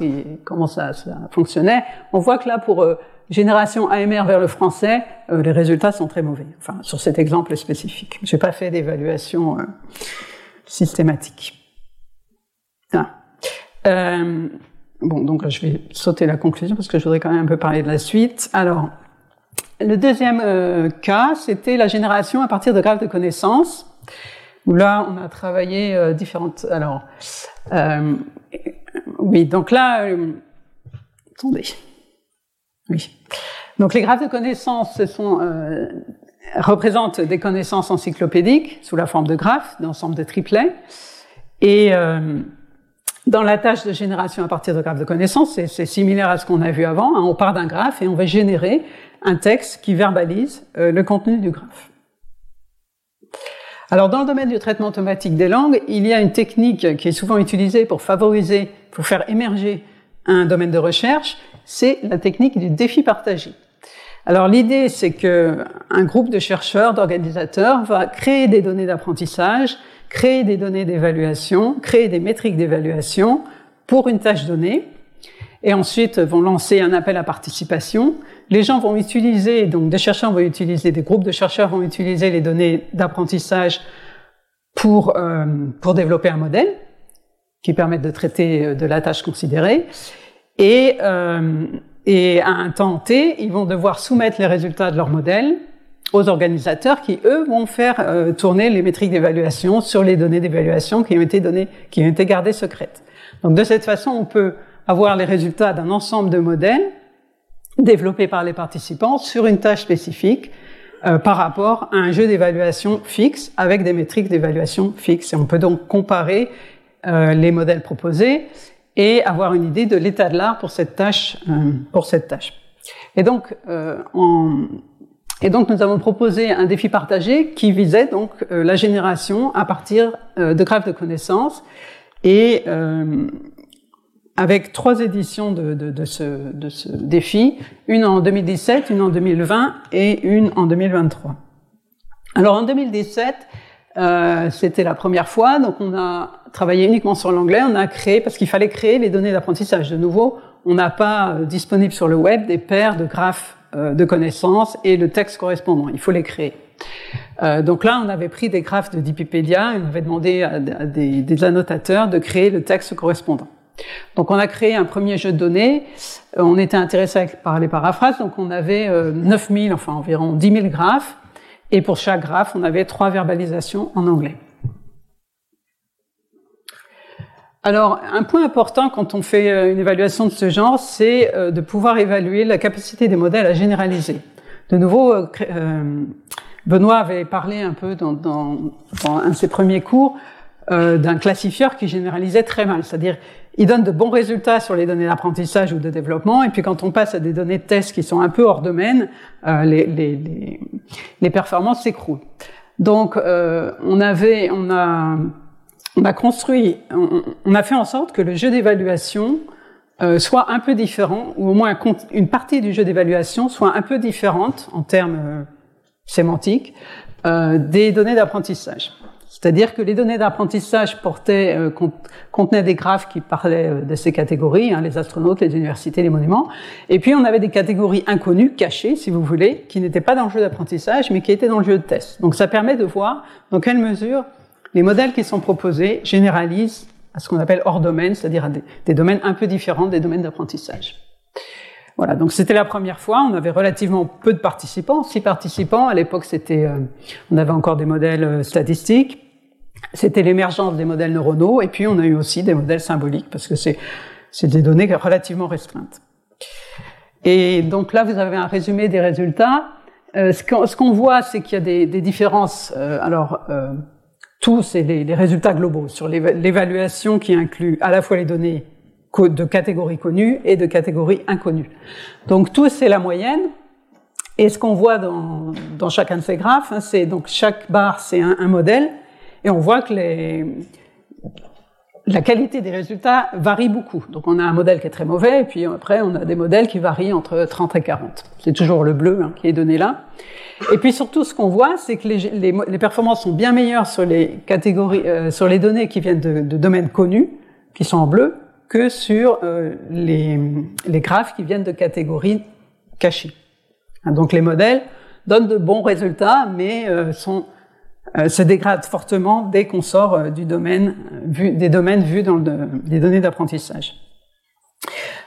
comment ça, fonctionnait. On voit que là, pour euh, génération AMR vers le français, euh, les résultats sont très mauvais. Enfin, sur cet exemple spécifique. J'ai pas fait d'évaluation euh, systématique. Ah. Bon, donc je vais sauter la conclusion parce que je voudrais quand même un peu parler de la suite. Alors, le deuxième cas, c'était la génération à partir de graphes de connaissances, où là, on a travaillé différentes. Alors, oui, donc là, euh, attendez. Oui. Donc les graphes de connaissances, ce sont représentent des connaissances encyclopédiques sous la forme de graphes, d'ensemble de triplets, et dans la tâche de génération à partir de graphes de connaissances, c'est similaire à ce qu'on a vu avant. Hein. on part d'un graphe et on va générer un texte qui verbalise euh, le contenu du graphe. Alors, dans le domaine du traitement automatique des langues, il y a une technique qui est souvent utilisée pour favoriser, pour faire émerger un domaine de recherche, c'est la technique du défi partagé. Alors, l'idée, c'est que un groupe de chercheurs, d'organisateurs va créer des données d'apprentissage créer des données d'évaluation, créer des métriques d'évaluation pour une tâche donnée, et ensuite vont lancer un appel à participation. Les gens vont utiliser, donc des chercheurs vont utiliser, des groupes de chercheurs vont utiliser les données d'apprentissage pour, euh, pour développer un modèle qui permette de traiter euh, de la tâche considérée. Et, euh, et à un temps T, ils vont devoir soumettre les résultats de leur modèle aux organisateurs qui, eux, vont faire euh, tourner les métriques d'évaluation sur les données d'évaluation qui ont été données, qui ont été gardées secrètes. Donc, de cette façon, on peut avoir les résultats d'un ensemble de modèles développés par les participants sur une tâche spécifique euh, par rapport à un jeu d'évaluation fixe avec des métriques d'évaluation fixes. Et on peut donc comparer euh, les modèles proposés et avoir une idée de l'état de l'art pour cette tâche. pour cette tâche. Et donc, en, et donc nous avons proposé un défi partagé qui visait donc euh, la génération à partir euh, de graphes de connaissances et euh, avec trois éditions de, de, de, ce, de, ce, défi, une en 2017, une en 2020 et une en 2023. Alors en 2017, euh, c'était la première fois, donc on a travaillé uniquement sur l'anglais, on a créé, parce qu'il fallait créer les données d'apprentissage. De nouveau, on n'a pas disponible sur le web des paires de graphes euh, de connaissances et le texte correspondant. Il faut les créer. Euh, donc là, on avait pris des graphes de Dipipédia et on avait demandé à, des, des, annotateurs de créer le texte correspondant. Donc on a créé un premier jeu de données. Euh, on était intéressé par les paraphrases, donc on avait euh, 9000, enfin environ 10 000 graphes. Et pour chaque graphe, on avait trois verbalisations en anglais. Alors, un point important quand on fait euh, une évaluation de ce genre, c'est euh, de pouvoir évaluer la capacité des modèles à généraliser. De nouveau, euh, Benoît avait parlé un peu dans, dans un de ses premiers cours d'un classifieur qui généralisait très mal, c'est-à-dire il donne de bons résultats sur les données d'apprentissage ou de développement, et puis quand on passe à des données de test qui sont un peu hors domaine, les, les, les, les performances s'écroulent. Donc, on avait, on a on a construit, on, a fait en sorte que le jeu d'évaluation euh, soit un peu différent, ou au moins une partie du jeu d'évaluation soit un peu différente en termes euh, sémantiques euh, des données d'apprentissage. C'est-à-dire que les données d'apprentissage portaient, contenaient des graphes qui parlaient de ces catégories, hein, les astronautes, les universités, les monuments. Et puis on avait des catégories inconnues, cachées, si vous voulez, qui n'étaient pas dans le jeu d'apprentissage, mais qui étaient dans le jeu de test. Donc ça permet de voir dans quelle mesure les modèles qui sont proposés généralisent à ce qu'on appelle hors domaine, c'est-à-dire à des, domaines un peu différents des domaines d'apprentissage. Voilà, donc c'était la première fois. On avait relativement peu de participants, six participants. À l'époque, c'était, euh, on avait encore des modèles euh, statistiques. C'était l'émergence des modèles neuronaux, et puis on a eu aussi des modèles symboliques parce que c'est des données relativement restreintes. Et donc là, vous avez un résumé des résultats. Euh, ce qu'on voit, c'est qu'il y a des, des différences. Euh, alors tout, c'est les, résultats globaux sur l'évaluation qui inclut à la fois les données de catégories connues et de catégories inconnues. Donc tout, c'est la moyenne. Et ce qu'on voit dans, dans, chacun de ces graphes, hein, c'est donc chaque barre, c'est un, un, modèle, et on voit que les, la qualité des résultats varie beaucoup. Donc on a un modèle qui est très mauvais, et puis après on a des modèles qui varient entre 30 et 40. C'est toujours le bleu hein, qui est donné là. Et puis surtout, ce qu'on voit, c'est que les, les, les, performances sont bien meilleures sur les catégories, euh, sur les données qui viennent de, de, domaines connus, qui sont en bleu, que sur euh, les, les, graphes qui viennent de catégories cachées. Donc les modèles donnent de bons résultats, mais euh, sont se dégrade fortement dès qu'on sort euh, du domaine, vu, des domaines vus dans le, les données d'apprentissage.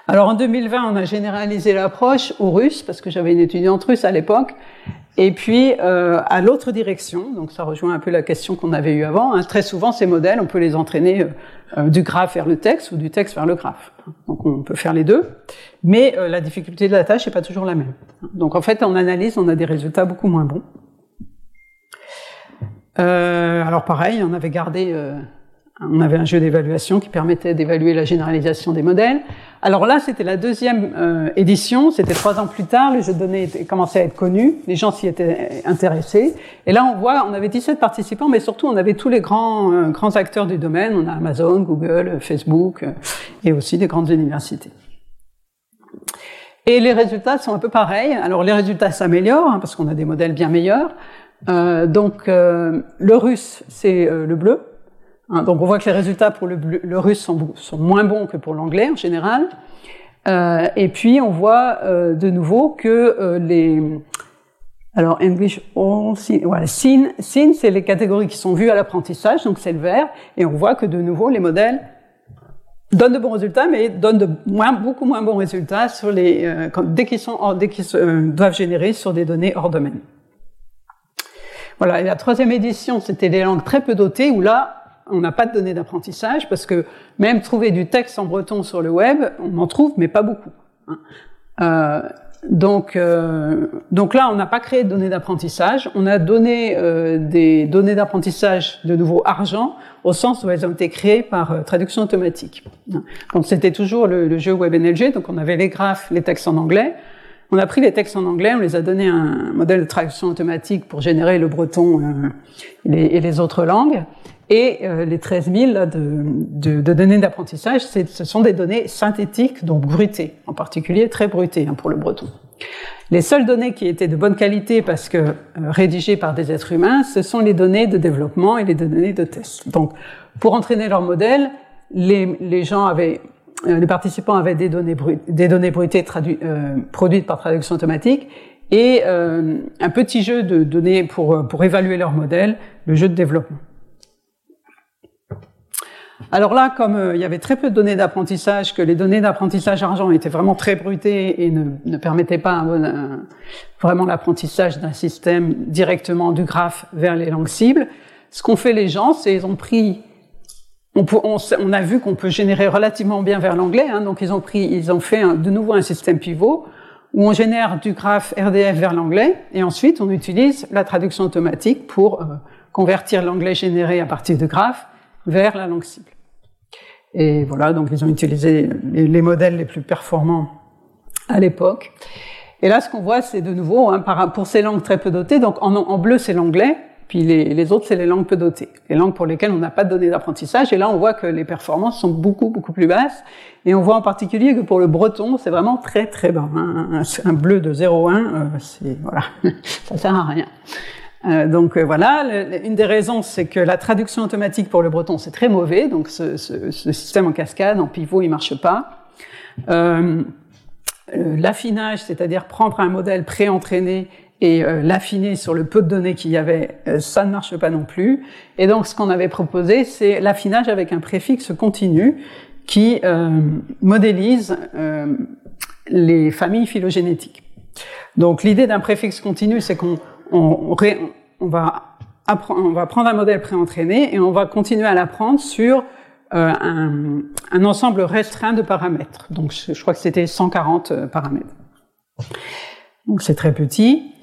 Alors en 2020, on a généralisé l'approche au russe, parce que j'avais une étudiante russe à l'époque, et puis euh, à l'autre direction, donc ça rejoint un peu la question qu'on avait eue avant, hein. très souvent ces modèles, on peut les entraîner euh, du graphe vers le texte ou du texte vers le graphe. Donc on peut faire les deux, mais euh, la difficulté de la tâche n'est pas toujours la même. Donc en fait, en analyse, on a des résultats beaucoup moins bons. Euh, alors pareil, on avait gardé on avait un jeu d'évaluation qui permettait d'évaluer la généralisation des modèles. Alors là, c'était la deuxième euh, édition, c'était trois ans plus tard, le jeu de données commençait à être connu, les gens s'y étaient intéressés. Et là, on voit, on avait 17 participants, mais surtout, on avait tous les grands, euh, acteurs du domaine. On a Amazon, Google, Facebook, euh, et aussi des grandes universités. Et les résultats sont un peu pareils. Alors les résultats s'améliorent, hein, parce qu'on a des modèles bien meilleurs. Donc le russe, c'est le bleu, Hein, donc on voit que les résultats pour le, russe sont, moins bons que pour l'anglais en général. Euh, et puis on voit euh, de nouveau que euh, les alors English all voilà, SIN c'est les catégories qui sont vues à l'apprentissage, donc c'est le vert, et on voit que de nouveau les modèles donnent de bons résultats, mais donnent beaucoup moins bons résultats sur les euh, dès qu'ils doivent générer sur des données hors domaine. Voilà, et la troisième édition, c'était des langues très peu dotées, où là, on n'a pas de données d'apprentissage parce que même trouver du texte en breton sur le web, on en trouve, mais pas beaucoup. Hein. Euh, donc, euh, donc là, on n'a pas créé de données d'apprentissage. On a donné euh, des données d'apprentissage de nouveau argent au sens où elles ont été créées par traduction automatique. Hein. Donc c'était toujours le, le, jeu WebNLG. Donc on avait les graphes, les textes en anglais. On a pris les textes en anglais, on les a donné un modèle de traduction automatique pour générer le breton et les autres langues. Et euh, les 13 000 là, de, de, de, données d'apprentissage, ce sont des données synthétiques, donc brutées, en particulier très brutées hein, pour le breton. Les seules données qui étaient de bonne qualité parce que euh, rédigées par des êtres humains, ce sont les données de développement et les données de test. Donc, pour entraîner leur modèle, les, les gens avaient, euh, les participants avaient des données, brutes, des données brutées euh, produites par traduction automatique et un petit jeu de données pour, pour évaluer leur modèle, le jeu de développement. Alors là, comme euh, il y avait très peu de données d'apprentissage, que les données d'apprentissage argent étaient vraiment très brutées et ne, permettaient pas vraiment l'apprentissage d'un système directement du graphe vers les langues cibles, ce qu'ont fait les gens, c'est ils ont pris on, on, a vu qu'on peut générer relativement bien vers l'anglais, hein, donc ils ont pris, ils ont fait de nouveau un système pivot où on génère du graphe RDF vers l'anglais et ensuite on utilise la traduction automatique pour euh, convertir l'anglais généré à partir de graphe vers la langue cible. Et voilà, donc ils ont utilisé les, modèles les plus performants à l'époque. Et là, ce qu'on voit, c'est de nouveau, hein, pour ces langues très peu dotées, donc en bleu, c'est l'anglais, puis les, autres, c'est les langues peu dotées, les langues pour lesquelles on n'a pas de données d'apprentissage. Et là, on voit que les performances sont beaucoup, beaucoup plus basses. Et on voit en particulier que pour le breton, c'est vraiment très, très bas. Hein. Un, un, bleu de 0,1, euh, c'est voilà, ça sert à rien. Euh, donc euh, voilà, une des raisons, c'est que la traduction automatique pour le breton, c'est très mauvais. Donc ce, ce, système en cascade, en pivot, il marche pas. Euh L'affinage, c'est-à-dire prendre un modèle pré-entraîné et euh, l'affiner sur le peu de données qu'il y avait, ça ne marche pas non plus. Et donc ce qu'on avait proposé, c'est l'affinage avec un préfixe continu qui modélise les familles phylogénétiques. Donc l'idée d'un préfixe continu, c'est qu'on on, on, va on va prendre un modèle préentraîné et on va continuer à l'apprendre sur euh, un, un, ensemble restreint de paramètres. Donc je, crois que c'était 140 euh, paramètres. Donc c'est très petit.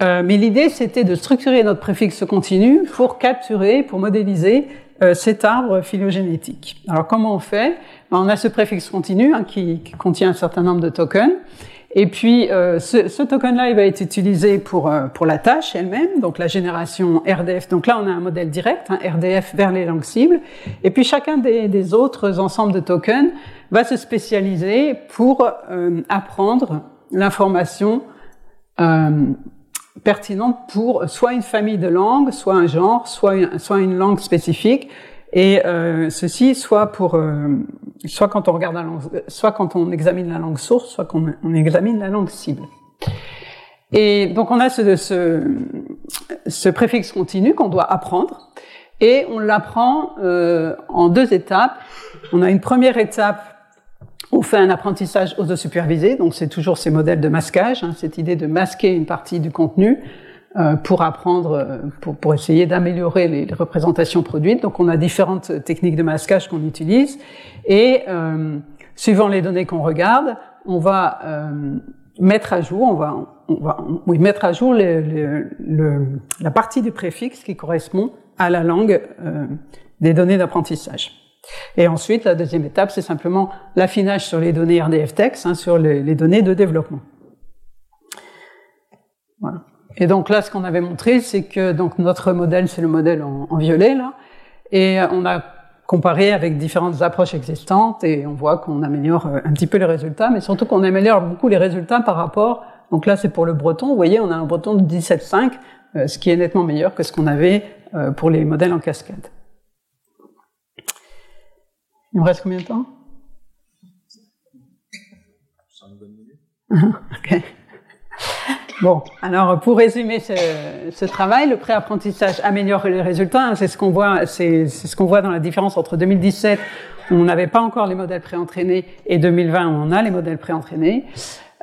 Euh, mais l'idée c'était de structurer notre préfixe continu pour capturer, pour modéliser euh, cet arbre phylogénétique. Alors comment on fait? Ben, On a ce préfixe continu hein, qui, qui, contient un certain nombre de tokens. Et puis, euh, ce, ce token-là, il va être utilisé pour, euh, pour la tâche elle-même, donc la génération RDF. Donc là, on a un modèle direct, hein, RDF vers les langues cibles. Et puis, chacun des, des autres ensembles de tokens va se spécialiser pour euh, apprendre l'information pertinente pour soit une famille de langues, soit un genre, soit une langue spécifique, et euh, ceci soit pour euh, soit quand on regarde la langue, soit quand on examine la langue source, soit quand on examine la langue cible. Et donc on a ce, ce ce préfixe continu qu'on doit apprendre. Et on l'apprend euh, en deux étapes. On a une première étape, on fait un apprentissage auto-supervisé, donc c'est toujours ces modèles de masquage, hein, cette idée de masquer une partie du contenu euh, pour apprendre, euh, pour, essayer d'améliorer les, représentations produites. Donc on a différentes techniques de masquage qu'on utilise et euh, suivant les données qu'on regarde, on va mettre à jour, on va, oui, mettre à jour la partie du préfixe qui correspond à la langue des données d'apprentissage. Et ensuite, la deuxième étape, c'est simplement l'affinage sur les données RDF texte, hein, sur les, données de développement. Voilà. Et donc là, ce qu'on avait montré, c'est que donc notre modèle, c'est le modèle en, en, violet là, et on a comparé avec différentes approches existantes, et on voit qu'on améliore euh, un petit peu les résultats, mais surtout qu'on améliore beaucoup les résultats par rapport. Donc là, c'est pour le breton. Vous voyez, on a un breton de 17,5, euh, ce qui est nettement meilleur que ce qu'on avait euh, pour les modèles en cascade. Il me reste combien de temps? Ok. Bon, alors pour résumer ce, ce travail, le pré-apprentissage améliore les résultats. Hein, c'est ce qu'on voit, c'est ce qu'on voit dans la différence entre 2017 où on n'avait pas encore les modèles pré-entraînés et 2020 où on a les modèles pré-entraînés.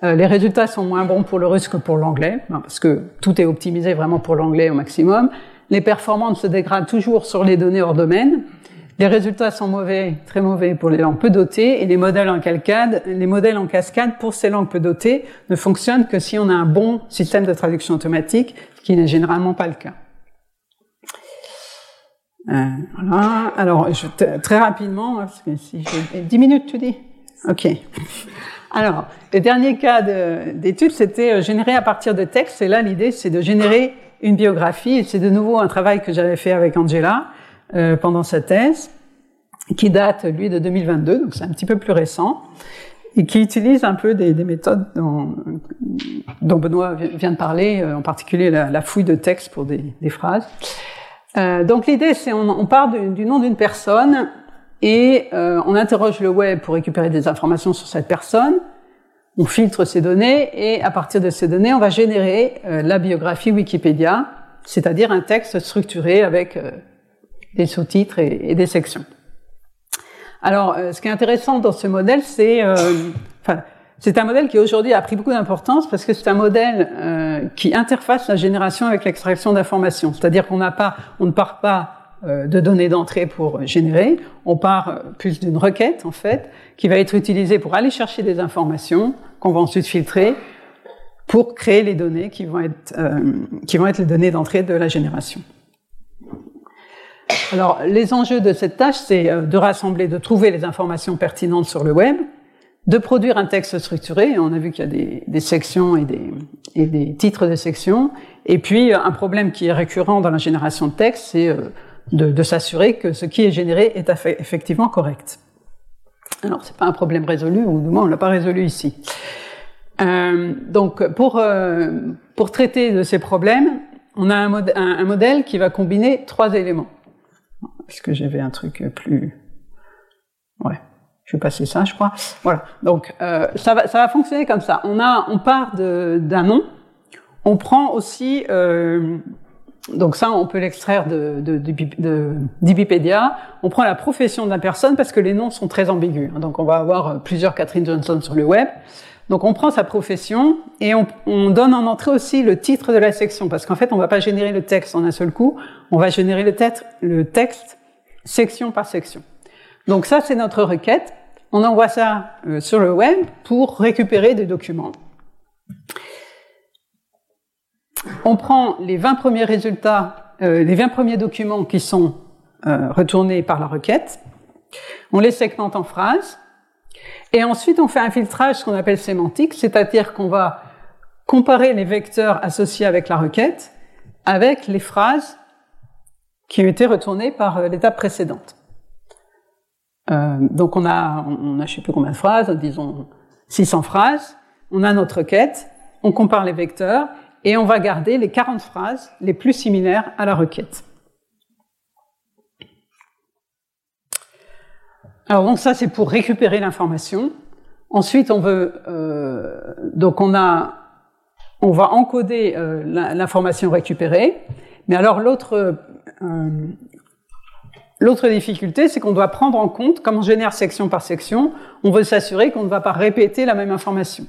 Euh, les résultats sont moins bons pour le russe que pour l'anglais, hein, parce que tout est optimisé vraiment pour l'anglais au maximum. Les performances se dégradent toujours sur les données hors domaine. Les résultats sont mauvais, très mauvais pour les langues peu dotées, et les modèles en cascade, les modèles en cascade pour ces langues peu dotées ne fonctionnent que si on a un bon système de traduction automatique, ce qui n'est généralement pas le cas. Euh, voilà. Alors, je, très rapidement, parce que si j'ai 10 minutes, tu dis Ok. Alors, le dernier cas d'étude, c'était euh, générer à partir de texte. Et là, l'idée, c'est de générer une biographie. Et c'est de nouveau un travail que j'avais fait avec Angela euh, pendant sa thèse, qui date, lui, de 2022, donc c'est un petit peu plus récent, et qui utilise un peu des, des méthodes dont, Benoît vient de parler, euh, en particulier la, fouille de texte pour des, phrases. Euh, donc l'idée, c'est on, part du, nom d'une personne et euh, on interroge le web pour récupérer des informations sur cette personne. On filtre ces données et à partir de ces données, on va générer la biographie Wikipédia, c'est-à-dire un texte structuré avec des sous-titres et, des sections. Alors, euh, ce qui est intéressant dans ce modèle, c'est, euh, enfin, c'est un modèle qui aujourd'hui a pris beaucoup d'importance parce que c'est un modèle euh, qui interface la génération avec l'extraction d'informations. C'est-à-dire qu'on n'a pas, on ne part pas euh, de données d'entrée pour générer, on part euh, plus d'une requête en fait qui va être utilisée pour aller chercher des informations qu'on va ensuite filtrer pour créer les données qui vont être euh, qui vont être les données d'entrée de la génération. Alors, les enjeux de cette tâche, c'est euh, de rassembler, de trouver les informations pertinentes sur le web, de produire un texte structuré. On a vu qu'il y a des, sections et des, titres de sections. Et puis, un problème qui est récurrent dans la génération de texte, c'est euh, de, s'assurer que ce qui est généré est effectivement correct. Alors, c'est pas un problème résolu, ou du moins, on l'a pas résolu ici. Euh, donc, pour, euh, traiter de ces problèmes, on a un modèle qui va combiner trois éléments. Est-ce que j'avais un truc plus... Ouais, je vais passer ça, je crois. Voilà. Donc, euh, ça, va, ça va fonctionner comme ça. On, a, on part d'un nom. On prend aussi... Euh, donc ça, on peut l'extraire de, de, de. On prend la profession de la personne parce que les noms sont très ambigus. Donc on va avoir plusieurs Catherine Johnson sur le web. Donc on prend sa profession et on, on, donne en entrée aussi le titre de la section parce qu'en fait on va pas générer le texte en un seul coup, on va générer le, texte, le texte section par section. Donc ça c'est notre requête. On envoie ça euh, sur le web pour récupérer des documents. On prend les 20 premiers résultats, euh, les 20 premiers documents qui sont euh, retournés par la requête. On les segmente en phrases et ensuite, on fait un filtrage, qu'on appelle sémantique, c'est-à-dire qu'on va comparer les vecteurs associés avec la requête avec les phrases qui ont été retournées par euh, l'étape précédente. Euh, donc on a, on a je sais plus combien de phrases, disons 600 phrases, on a notre requête, on compare les vecteurs et on va garder les 40 phrases les plus similaires à la requête. Alors donc ça c'est pour récupérer l'information. Ensuite on veut euh, donc on a on va encoder euh, l'information récupérée. Mais alors l'autre euh, l'autre difficulté, c'est qu'on doit prendre en compte, comme on génère section par section, on veut s'assurer qu'on ne va pas répéter la même information.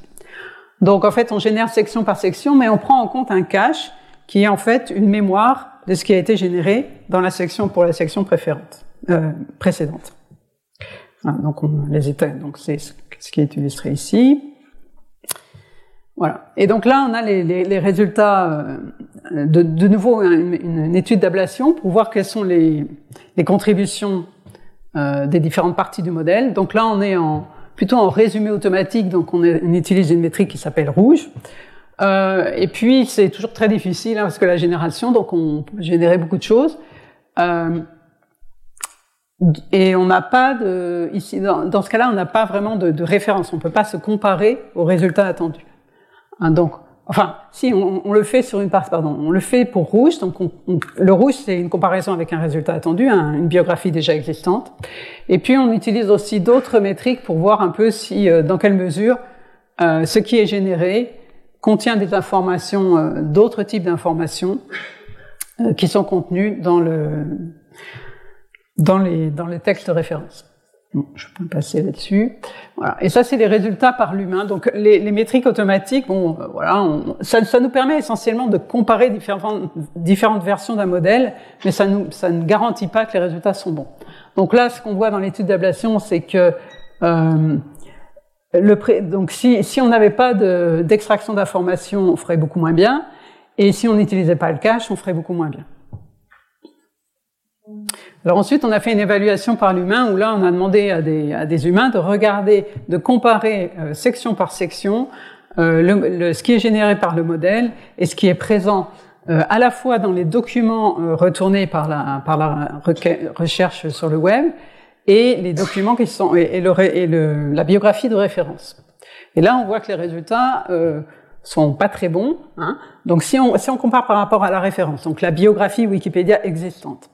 Donc en fait, on génère section par section, mais on prend en compte un cache qui est en fait une mémoire de ce qui a été généré dans la section pour la section préférente, euh, précédente. Donc on les éteint. Donc c'est ce qui est illustré ici. Voilà. Et donc là, on a les, résultats euh, de, de nouveau une, une étude d'ablation pour voir quelles sont les, contributions euh, des différentes parties du modèle. Donc là, on est plutôt en résumé automatique, donc on, utilise une métrique qui s'appelle rouge. Euh, et puis c'est toujours très difficile hein, parce que la génération, donc on peut générer beaucoup de choses. Et on n'a pas de ici dans, dans ce cas-là, on n'a pas vraiment de, de référence. On peut pas se comparer aux résultats attendus. Hein, donc, enfin, si on, on, le fait sur une part, pardon, on le fait pour rouge. Donc, on, le rouge, c'est une comparaison avec un résultat attendu, hein, une biographie déjà existante. Et puis, on utilise aussi d'autres métriques pour voir un peu si, euh, dans quelle mesure, euh, ce qui est généré contient des informations, euh, d'autres types d'informations euh, qui sont contenues dans le dans les dans les textes de référence je peux passer là-dessus. Voilà. Et ça, c'est les résultats par l'humain. Donc, les, les, métriques automatiques, bon, euh, voilà, on, ça, ça, nous permet essentiellement de comparer différentes, différentes versions d'un modèle, mais ça, nous, ça ne garantit pas que les résultats sont bons. Donc là, ce qu'on voit dans l'étude d'ablation, c'est que euh, le pré, donc si, si on n'avait pas d'extraction d'informations, on ferait beaucoup moins bien, et si on n'utilisait pas le cache, on ferait beaucoup moins bien. Alors ensuite, on a fait une évaluation par l'humain où là, on a demandé à des, à des humains de regarder, de comparer euh, section par section euh, le, le, ce qui est généré par le modèle et ce qui est présent euh, à la fois dans les documents euh, retournés par la, par la recherche sur le web et les documents qui sont et, le, et le, la biographie de référence. Et là, on voit que les résultats euh, sont pas très bons. Hein. Donc, si on, si on compare par rapport à la référence, donc la biographie Wikipédia existante,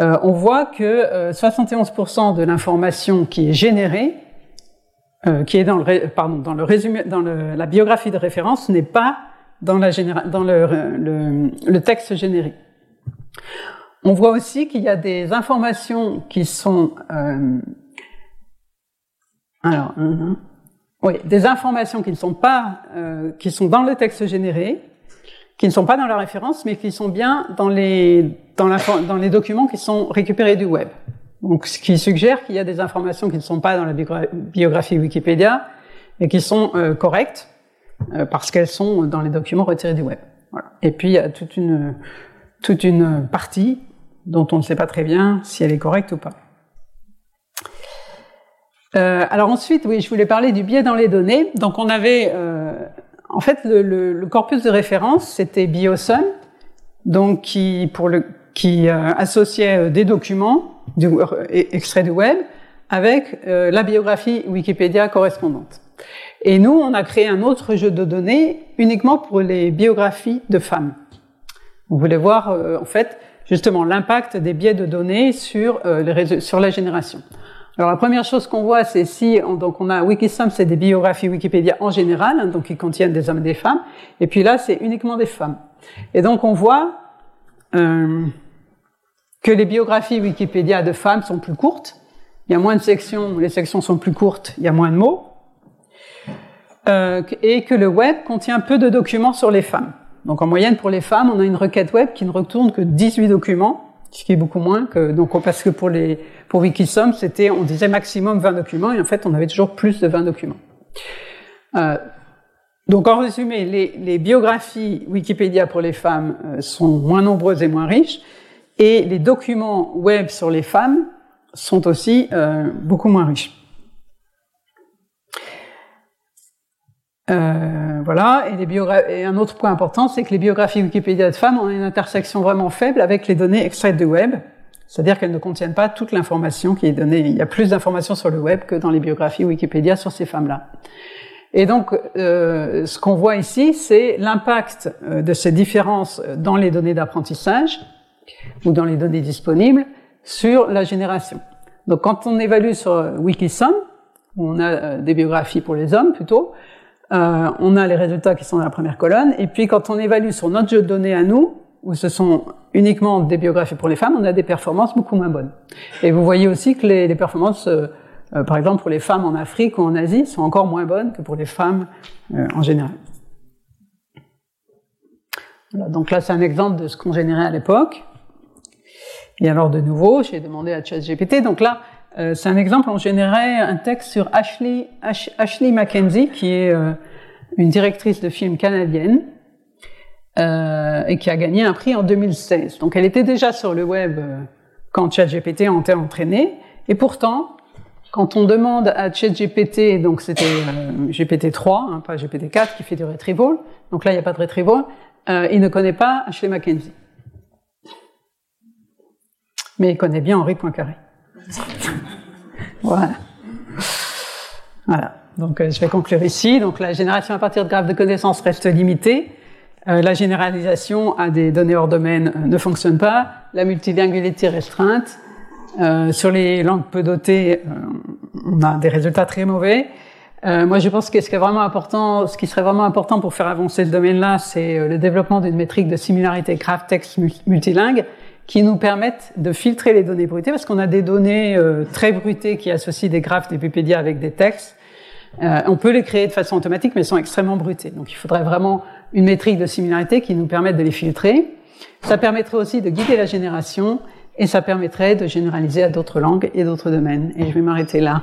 euh, on voit que euh, 71% de l'information qui est générée, euh, qui est dans le, pardon, dans le résumé, dans la biographie de référence, n'est pas dans, la dans le, texte généré. On voit aussi qu'il y a des informations qui sont euh, alors, oui, des informations qui ne sont pas, euh, qui sont dans le texte généré, qui ne sont pas dans la référence, mais qui sont bien dans les, dans, les documents qui sont récupérés du web. Donc, ce qui suggère qu'il y a des informations qui ne sont pas dans la biographie Wikipédia et qui sont euh, correctes euh, parce qu'elles sont dans les documents retirés du web. Et puis, il y a toute une, toute une partie dont on ne sait pas très bien si elle est correcte ou pas. Euh, alors ensuite, oui, je voulais parler du biais dans les données. Donc on avait en fait, le, le, le, corpus de référence, c'était Biosum, donc qui, pour le, qui euh, associait euh, des documents euh, extraits du web avec la biographie Wikipédia correspondante. Et nous, on a créé un autre jeu de données uniquement pour les biographies de femmes. Vous voulez voir, en fait, justement l'impact des biais de données sur, la génération. Alors la première chose qu'on voit, c'est si on, donc on a Wikisum, c'est des biographies Wikipédia en général, hein, donc qui contiennent des hommes et des femmes, et puis là c'est uniquement des femmes. Et donc on voit que les biographies Wikipédia de femmes sont plus courtes, il y a moins de sections, les sections sont plus courtes, il y a moins de mots, euh, et que le web contient peu de documents sur les femmes. Donc en moyenne pour les femmes, on a une requête web qui ne retourne que 18 documents, ce qui est beaucoup moins que donc parce que pour les pour c'était on disait maximum 20 documents et en fait on avait toujours plus de 20 documents. Euh, donc en résumé, les, les, biographies Wikipédia pour les femmes euh, sont moins nombreuses et moins riches et les documents web sur les femmes sont aussi euh, beaucoup moins riches. Euh, voilà, et, un autre point important, c'est que les biographies Wikipédia de femmes ont une intersection vraiment faible avec les données extraites du web, c'est-à-dire qu'elles ne contiennent pas toute l'information qui est donnée. Il y a plus d'informations sur le web que dans les biographies Wikipédia sur ces femmes-là. Et donc, euh, ce qu'on voit ici, c'est l'impact euh, de ces différences dans les données d'apprentissage ou dans les données disponibles sur la génération. Donc, quand on évalue sur Wikisum, où on a euh, des biographies pour les hommes plutôt, euh, on a les résultats qui sont dans la première colonne. Et puis quand on évalue sur notre jeu de données à nous, où ce sont uniquement des biographies pour les femmes, on a des performances beaucoup moins bonnes. Et vous voyez aussi que les, performances, euh, euh, par exemple pour les femmes en Afrique ou en Asie, sont encore moins bonnes que pour les femmes euh, en général. Voilà, donc là, c'est un exemple de ce qu'on générait à l'époque. Et alors, de nouveau, j'ai demandé à ChatGPT. Donc là, euh, c'est un exemple, on générait un texte sur Ashley, Ash, Ashley Mackenzie, qui est euh, une directrice de film canadienne, euh, et qui a gagné un prix en 2016. Donc elle était déjà sur le web euh, quand ChatGPT a été entraîné, et pourtant, quand on demande à ChatGPT, donc c'était euh, GPT-3, hein, pas GPT-4 qui fait du retrieval, donc là il n'y a pas de retrieval, euh, il ne connaît pas Ashley Mackenzie. Mais il connaît bien Henri Poincaré. voilà. Voilà. Donc euh, je vais conclure ici. Donc la génération à partir de graphes de connaissances reste limitée. Euh, la généralisation à des données hors domaine euh, ne fonctionne pas. La multilingualité restreinte. Euh, sur les langues peu dotées, euh, on a des résultats très mauvais. Euh, moi, je pense que ce qui est vraiment important, ce qui serait vraiment important pour faire avancer ce domaine-là, c'est le développement d'une métrique de similarité graph texte multilingue qui nous permettent de filtrer les données brutées, parce qu'on a des données euh, très brutées qui associent des graphes des Wikipédia avec des textes. Euh, on peut les créer de façon automatique, mais elles sont extrêmement brutées. Donc il faudrait vraiment une métrique de similarité qui nous permette de les filtrer. Ça permettrait aussi de guider la génération et ça permettrait de généraliser à d'autres langues et d'autres domaines. Et je vais m'arrêter là.